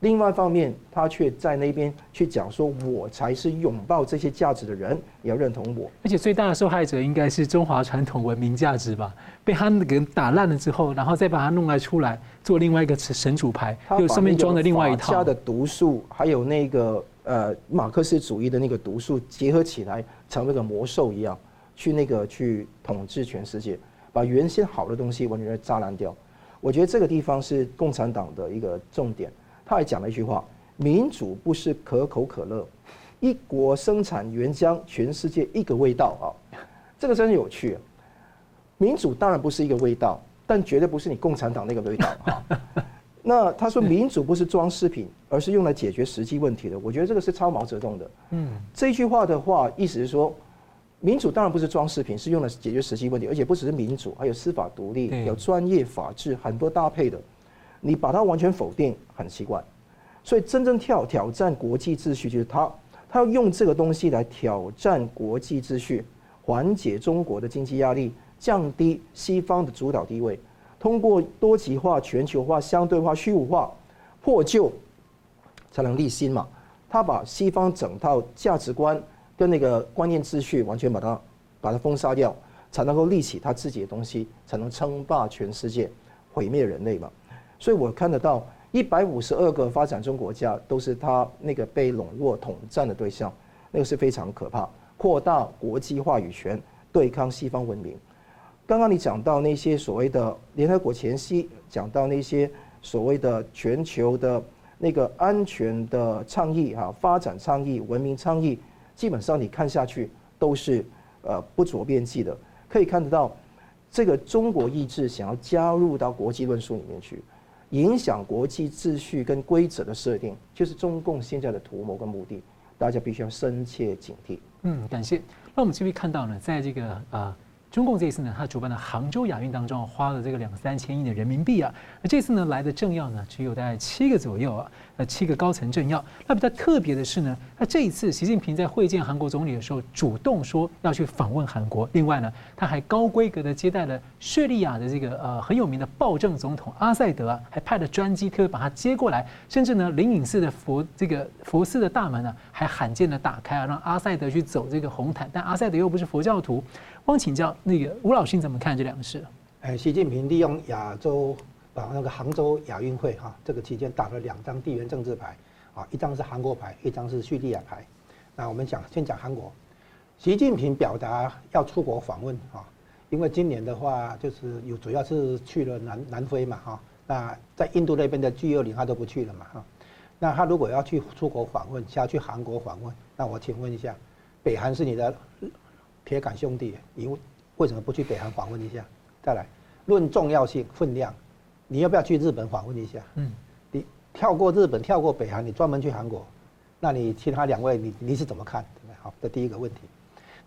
另外一方面，他却在那边去讲说，我才是拥抱这些价值的人，你要认同我。而且最大的受害者应该是中华传统文明价值吧？被他给打烂了之后，然后再把它弄来出来，做另外一个神主牌，又上面装的另外一套。他的毒素，还有那个呃马克思主义的那个毒素结合起来，成为个魔兽一样，去那个去统治全世界，把原先好的东西完全的炸烂掉。我觉得这个地方是共产党的一个重点。他还讲了一句话：“民主不是可口可乐，一国生产原浆，全世界一个味道啊！”这个真有趣。民主当然不是一个味道，但绝对不是你共产党那个味道啊。那他说民主不是装饰品，而是用来解决实际问题的。我觉得这个是超毛泽东的。嗯，这句话的话，意思是说，民主当然不是装饰品，是用来解决实际问题，而且不只是民主，还有司法独立，有专业法治，很多搭配的。你把它完全否定，很奇怪。所以真正挑挑战国际秩序，就是他，他要用这个东西来挑战国际秩序，缓解中国的经济压力，降低西方的主导地位，通过多极化、全球化、相对化、虚无化破旧，才能立新嘛。他把西方整套价值观跟那个观念秩序完全把它把它封杀掉，才能够立起他自己的东西，才能称霸全世界，毁灭人类嘛。所以我看得到。一百五十二个发展中国家都是他那个被笼络统战的对象，那个是非常可怕。扩大国际话语权，对抗西方文明。刚刚你讲到那些所谓的联合国前夕，讲到那些所谓的全球的那个安全的倡议哈，发展倡议、文明倡议，基本上你看下去都是呃不着边际的。可以看得到，这个中国意志想要加入到国际论述里面去。影响国际秩序跟规则的设定，就是中共现在的图谋跟目的，大家必须要深切警惕。嗯，感谢。那我们这边看到呢，在这个啊。中共这次呢，他主办的杭州亚运当中花了这个两三千亿的人民币啊。那这次呢来的政要呢只有大概七个左右啊，呃七个高层政要。那比较特别的是呢，那这一次习近平在会见韩国总理的时候，主动说要去访问韩国。另外呢，他还高规格的接待了叙利亚的这个呃很有名的暴政总统阿塞德啊，还派了专机特别把他接过来，甚至呢灵隐寺的佛这个佛寺的大门呢还罕见的打开啊，让阿塞德去走这个红毯。但阿塞德又不是佛教徒。汪请教那个吴老师，你怎么看这两个事？哎，习近平利用亚洲啊那个杭州亚运会哈，这个期间打了两张地缘政治牌啊，一张是韩国牌，一张是叙利亚牌。那我们讲先讲韩国，习近平表达要出国访问啊，因为今年的话就是有主要是去了南南非嘛哈，那在印度那边的 G20 他都不去了嘛哈，那他如果要去出国访问，想要去韩国访问，那我请问一下，北韩是你的？铁杆兄弟，你为什么不去北韩访问一下？再来，论重要性、分量，你要不要去日本访问一下？嗯，你跳过日本，跳过北韩，你专门去韩国，那你其他两位，你你是怎么看？好，这第一个问题。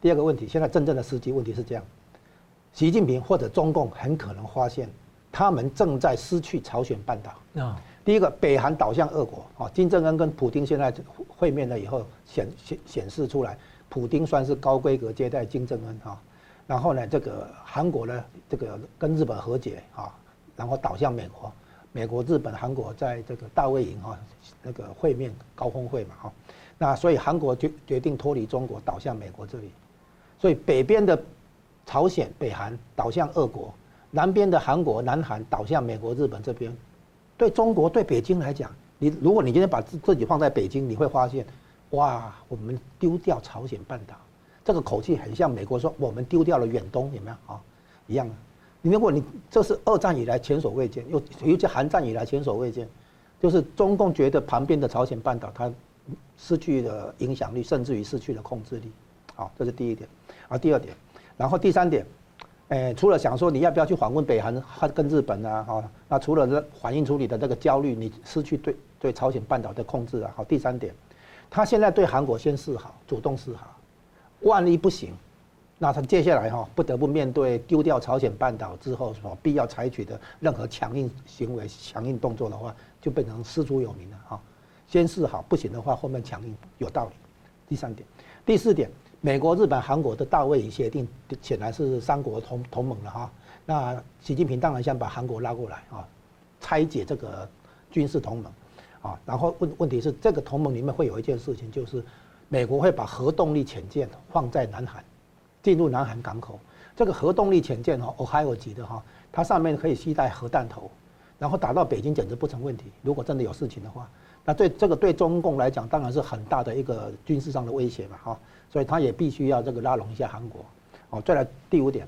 第二个问题，现在真正的实际问题是这样：习近平或者中共很可能发现，他们正在失去朝鲜半岛。啊，第一个，北韩倒向俄国啊，金正恩跟普京现在会面了以后，显显显示出来。普丁算是高规格接待金正恩哈，然后呢，这个韩国呢，这个跟日本和解啊，然后倒向美国，美国、日本、韩国在这个大卫营哈那个会面高峰会嘛哈，那所以韩国决决定脱离中国，倒向美国这里，所以北边的朝鲜、北韩倒向俄国，南边的韩国、南韩倒向美国、日本这边，对中国对北京来讲，你如果你今天把自自己放在北京，你会发现。哇，我们丢掉朝鲜半岛，这个口气很像美国说我们丢掉了远东，有没有啊？一样的。你如果你这是二战以来前所未见，又尤其韩战以来前所未见，就是中共觉得旁边的朝鲜半岛它失去了影响力，甚至于失去了控制力。好，这是第一点。啊，第二点，然后第三点，哎，除了想说你要不要去访问北韩跟日本啊，哈，那除了反映出你的这个焦虑，你失去对对朝鲜半岛的控制啊。好，第三点。他现在对韩国先示好，主动示好，万一不行，那他接下来哈不得不面对丢掉朝鲜半岛之后所必要采取的任何强硬行为、强硬动作的话，就变成师出有名了哈。先示好，不行的话后面强硬有道理。第三点，第四点，美国、日本、韩国的大卫营协定显然是三国同同盟了哈。那习近平当然想把韩国拉过来啊，拆解这个军事同盟。啊，然后问问题是这个同盟里面会有一件事情，就是美国会把核动力潜舰放在南韩，进入南韩港口。这个核动力潜舰哈，Ohio 级的哈，它上面可以携带核弹头，然后打到北京简直不成问题。如果真的有事情的话，那对这个对中共来讲当然是很大的一个军事上的威胁嘛哈，所以他也必须要这个拉拢一下韩国。哦，再来第五点，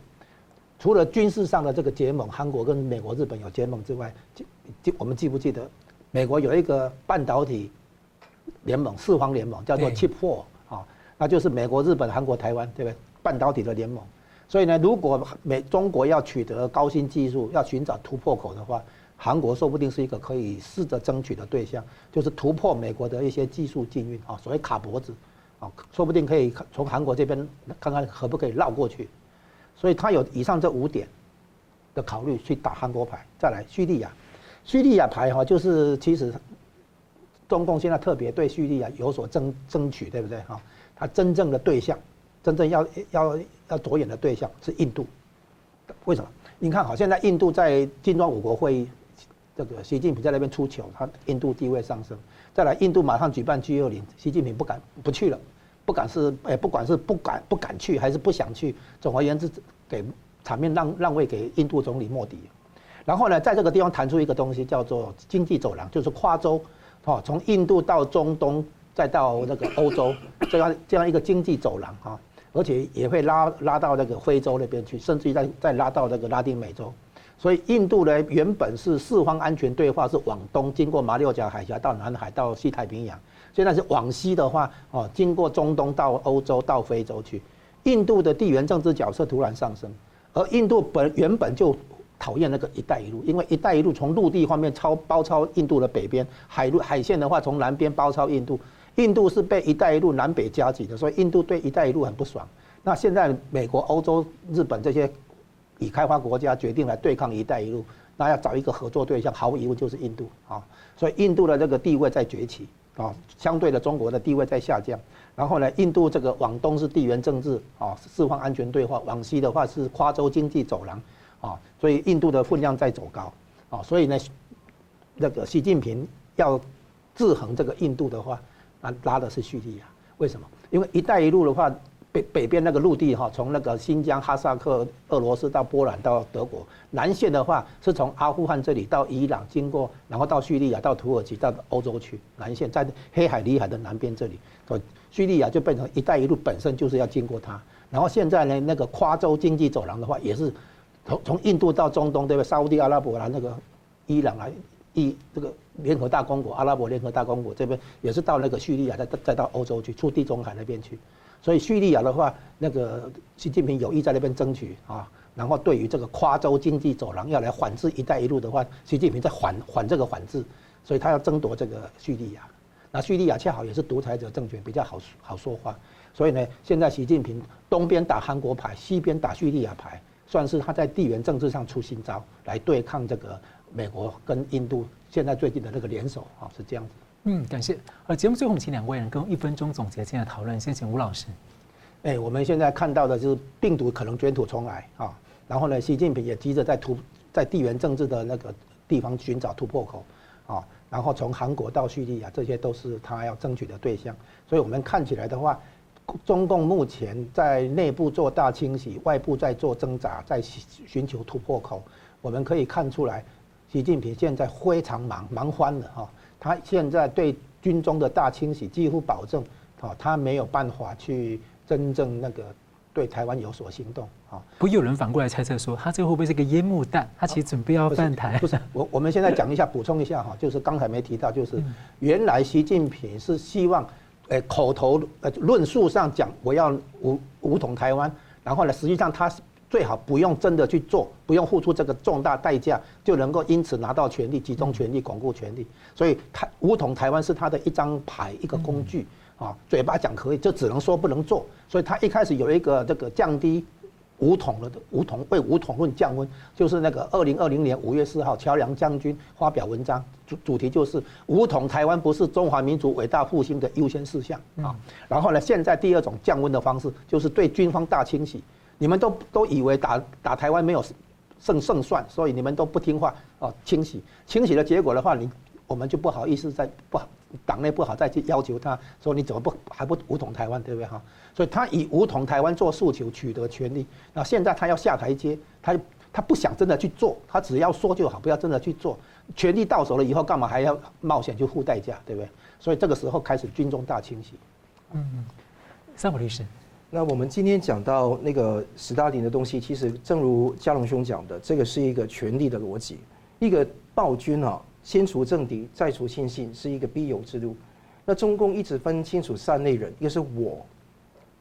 除了军事上的这个结盟，韩国跟美国、日本有结盟之外，记记我们记不记得？美国有一个半导体联盟，四方联盟叫做 Chip Four 啊，那就是美国、日本、韩国、台湾，对不对？半导体的联盟。所以呢，如果美中国要取得高新技术，要寻找突破口的话，韩国说不定是一个可以试着争取的对象，就是突破美国的一些技术禁运啊，所谓卡脖子啊，说不定可以从韩国这边看看可不可以绕过去。所以他有以上这五点的考虑去打韩国牌。再来叙利亚，叙利亚牌哈，就是其实中共现在特别对叙利亚有所争争取，对不对哈？他真正的对象，真正要要要着眼的对象是印度。为什么？你看好，现在印度在金砖五国会议，这个习近平在那边出糗，他印度地位上升。再来，印度马上举办 G20，习近平不敢不去了，不敢是哎，不管是不敢不敢去还是不想去，总而言之，给场面让让位给印度总理莫迪。然后呢，在这个地方谈出一个东西，叫做经济走廊，就是跨洲，哦，从印度到中东，再到那个欧洲，这样这样一个经济走廊啊。而且也会拉拉到那个非洲那边去，甚至于再再拉到那个拉丁美洲。所以印度呢，原本是四方安全对话是往东，经过马六甲海峡到南海到西太平洋。现在是往西的话，哦，经过中东到欧洲到非洲去。印度的地缘政治角色突然上升，而印度本原本就讨厌那个“一带一路”，因为“一带一路”从陆地方面超包抄印度的北边，海路海线的话从南边包抄印度。印度是被“一带一路”南北夹击的，所以印度对“一带一路”很不爽。那现在美国、欧洲、日本这些已开发国家决定来对抗“一带一路”，那要找一个合作对象，毫无疑问就是印度啊。所以印度的这个地位在崛起啊，相对的中国的地位在下降。然后呢，印度这个往东是地缘政治啊，四方安全对话；往西的话是跨洲经济走廊啊，所以印度的分量在走高啊。所以呢，那个习近平要制衡这个印度的话。那拉的是叙利亚，为什么？因为“一带一路”的话，北北边那个陆地哈，从那个新疆、哈萨克、俄罗斯到波兰到德国；南线的话是从阿富汗这里到伊朗，经过然后到叙利亚、到土耳其、到欧洲去。南线在黑海、里海的南边这里，所以叙利亚就变成“一带一路”本身就是要经过它。然后现在呢，那个跨洲经济走廊的话，也是从从印度到中东，对不对？沙乌地阿拉伯啦，那个伊朗啊。一这个联合大公国，阿拉伯联合大公国这边也是到那个叙利亚，再再到欧洲去，出地中海那边去。所以叙利亚的话，那个习近平有意在那边争取啊。然后对于这个跨洲经济走廊要来缓制“一带一路”的话，习近平在缓缓这个缓制，所以他要争夺这个叙利亚。那叙利亚恰好也是独裁者政权，比较好好说话。所以呢，现在习近平东边打韩国牌，西边打叙利亚牌，算是他在地缘政治上出新招来对抗这个。美国跟印度现在最近的那个联手啊，是这样子。嗯，感谢。呃，节目最后我们请两位人跟一分钟总结今天的讨论。先请吴老师。哎，我们现在看到的就是病毒可能卷土重来啊。然后呢，习近平也急着在突在地缘政治的那个地方寻找突破口啊。然后从韩国到叙利亚，这些都是他要争取的对象。所以我们看起来的话，中共目前在内部做大清洗，外部在做挣扎，在寻求突破口。我们可以看出来。习近平现在非常忙，忙翻了哈。他现在对军中的大清洗几乎保证，哈，他没有办法去真正那个对台湾有所行动啊。不，有人反过来猜测说，他这会不会是个烟幕弹？他其实准备要犯台。不是，我我们现在讲一下，补充一下哈，就是刚才没提到，就是原来习近平是希望，诶，口头呃论述上讲我要武武统台湾，然后呢，实际上他是。最好不用真的去做，不用付出这个重大代价，就能够因此拿到权力，集中权力，巩固权力。所以，他武统台湾是他的一张牌，一个工具啊。嘴巴讲可以，就只能说不能做。所以他一开始有一个这个降低武统了的武统为武统论降温，就是那个二零二零年五月四号，乔梁将军发表文章，主主题就是武统台湾不是中华民族伟大复兴的优先事项啊。然后呢，现在第二种降温的方式就是对军方大清洗。你们都都以为打打台湾没有胜胜算，所以你们都不听话哦，清洗清洗的结果的话，你我们就不好意思再不好党内不好再去要求他说你怎么不还不武统台湾，对不对哈？所以他以武统台湾做诉求取得权力，那现在他要下台阶，他他不想真的去做，他只要说就好，不要真的去做。权力到手了以后，干嘛还要冒险去付代价，对不对？所以这个时候开始军中大清洗。嗯，三浦律师。那我们今天讲到那个史大林的东西，其实正如嘉龙兄讲的，这个是一个权力的逻辑。一个暴君啊，先除政敌，再除亲信，是一个必由之路。那中共一直分清楚三类人，一个是我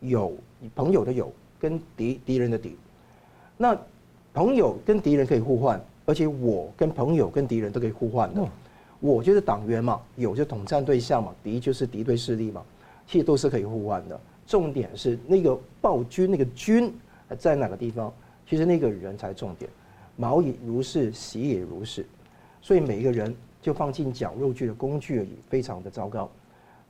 友朋友的友，跟敌敌人的敌。那朋友跟敌人可以互换，而且我跟朋友跟敌人都可以互换的。我就是党员嘛，友就是统战对象嘛，敌就是敌对势力嘛。其实都是可以互换的。重点是那个暴君，那个君在哪个地方？其实那个人才重点。毛也如是，喜也如是。所以每一个人就放进绞肉机的工具而已，非常的糟糕。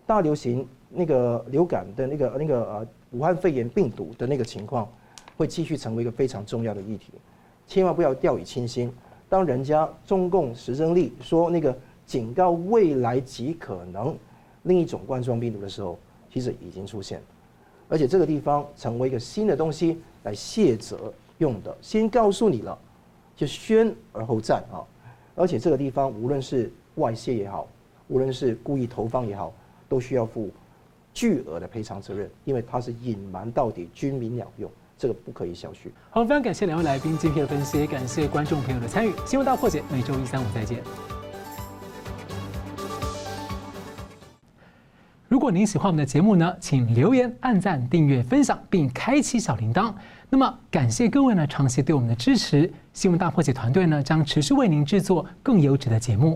大流行那个流感的那个那个呃武汉肺炎病毒的那个情况，会继续成为一个非常重要的议题。千万不要掉以轻心。当人家中共石正丽说那个警告未来极可能另一种冠状病毒的时候，其实已经出现，而且这个地方成为一个新的东西来卸责用的。先告诉你了，就宣而后战啊！而且这个地方无论是外泄也好，无论是故意投放也好，都需要负巨额的赔偿责任，因为它是隐瞒到底，军民两用。这个不可以小觑。好，非常感谢两位来宾精辟的分析，感谢观众朋友的参与。新闻大破解，每周一、三、五再见。如果您喜欢我们的节目呢，请留言、按赞、订阅、分享，并开启小铃铛。那么，感谢各位呢长期对我们的支持。新闻大破解团队呢将持续为您制作更优质的节目。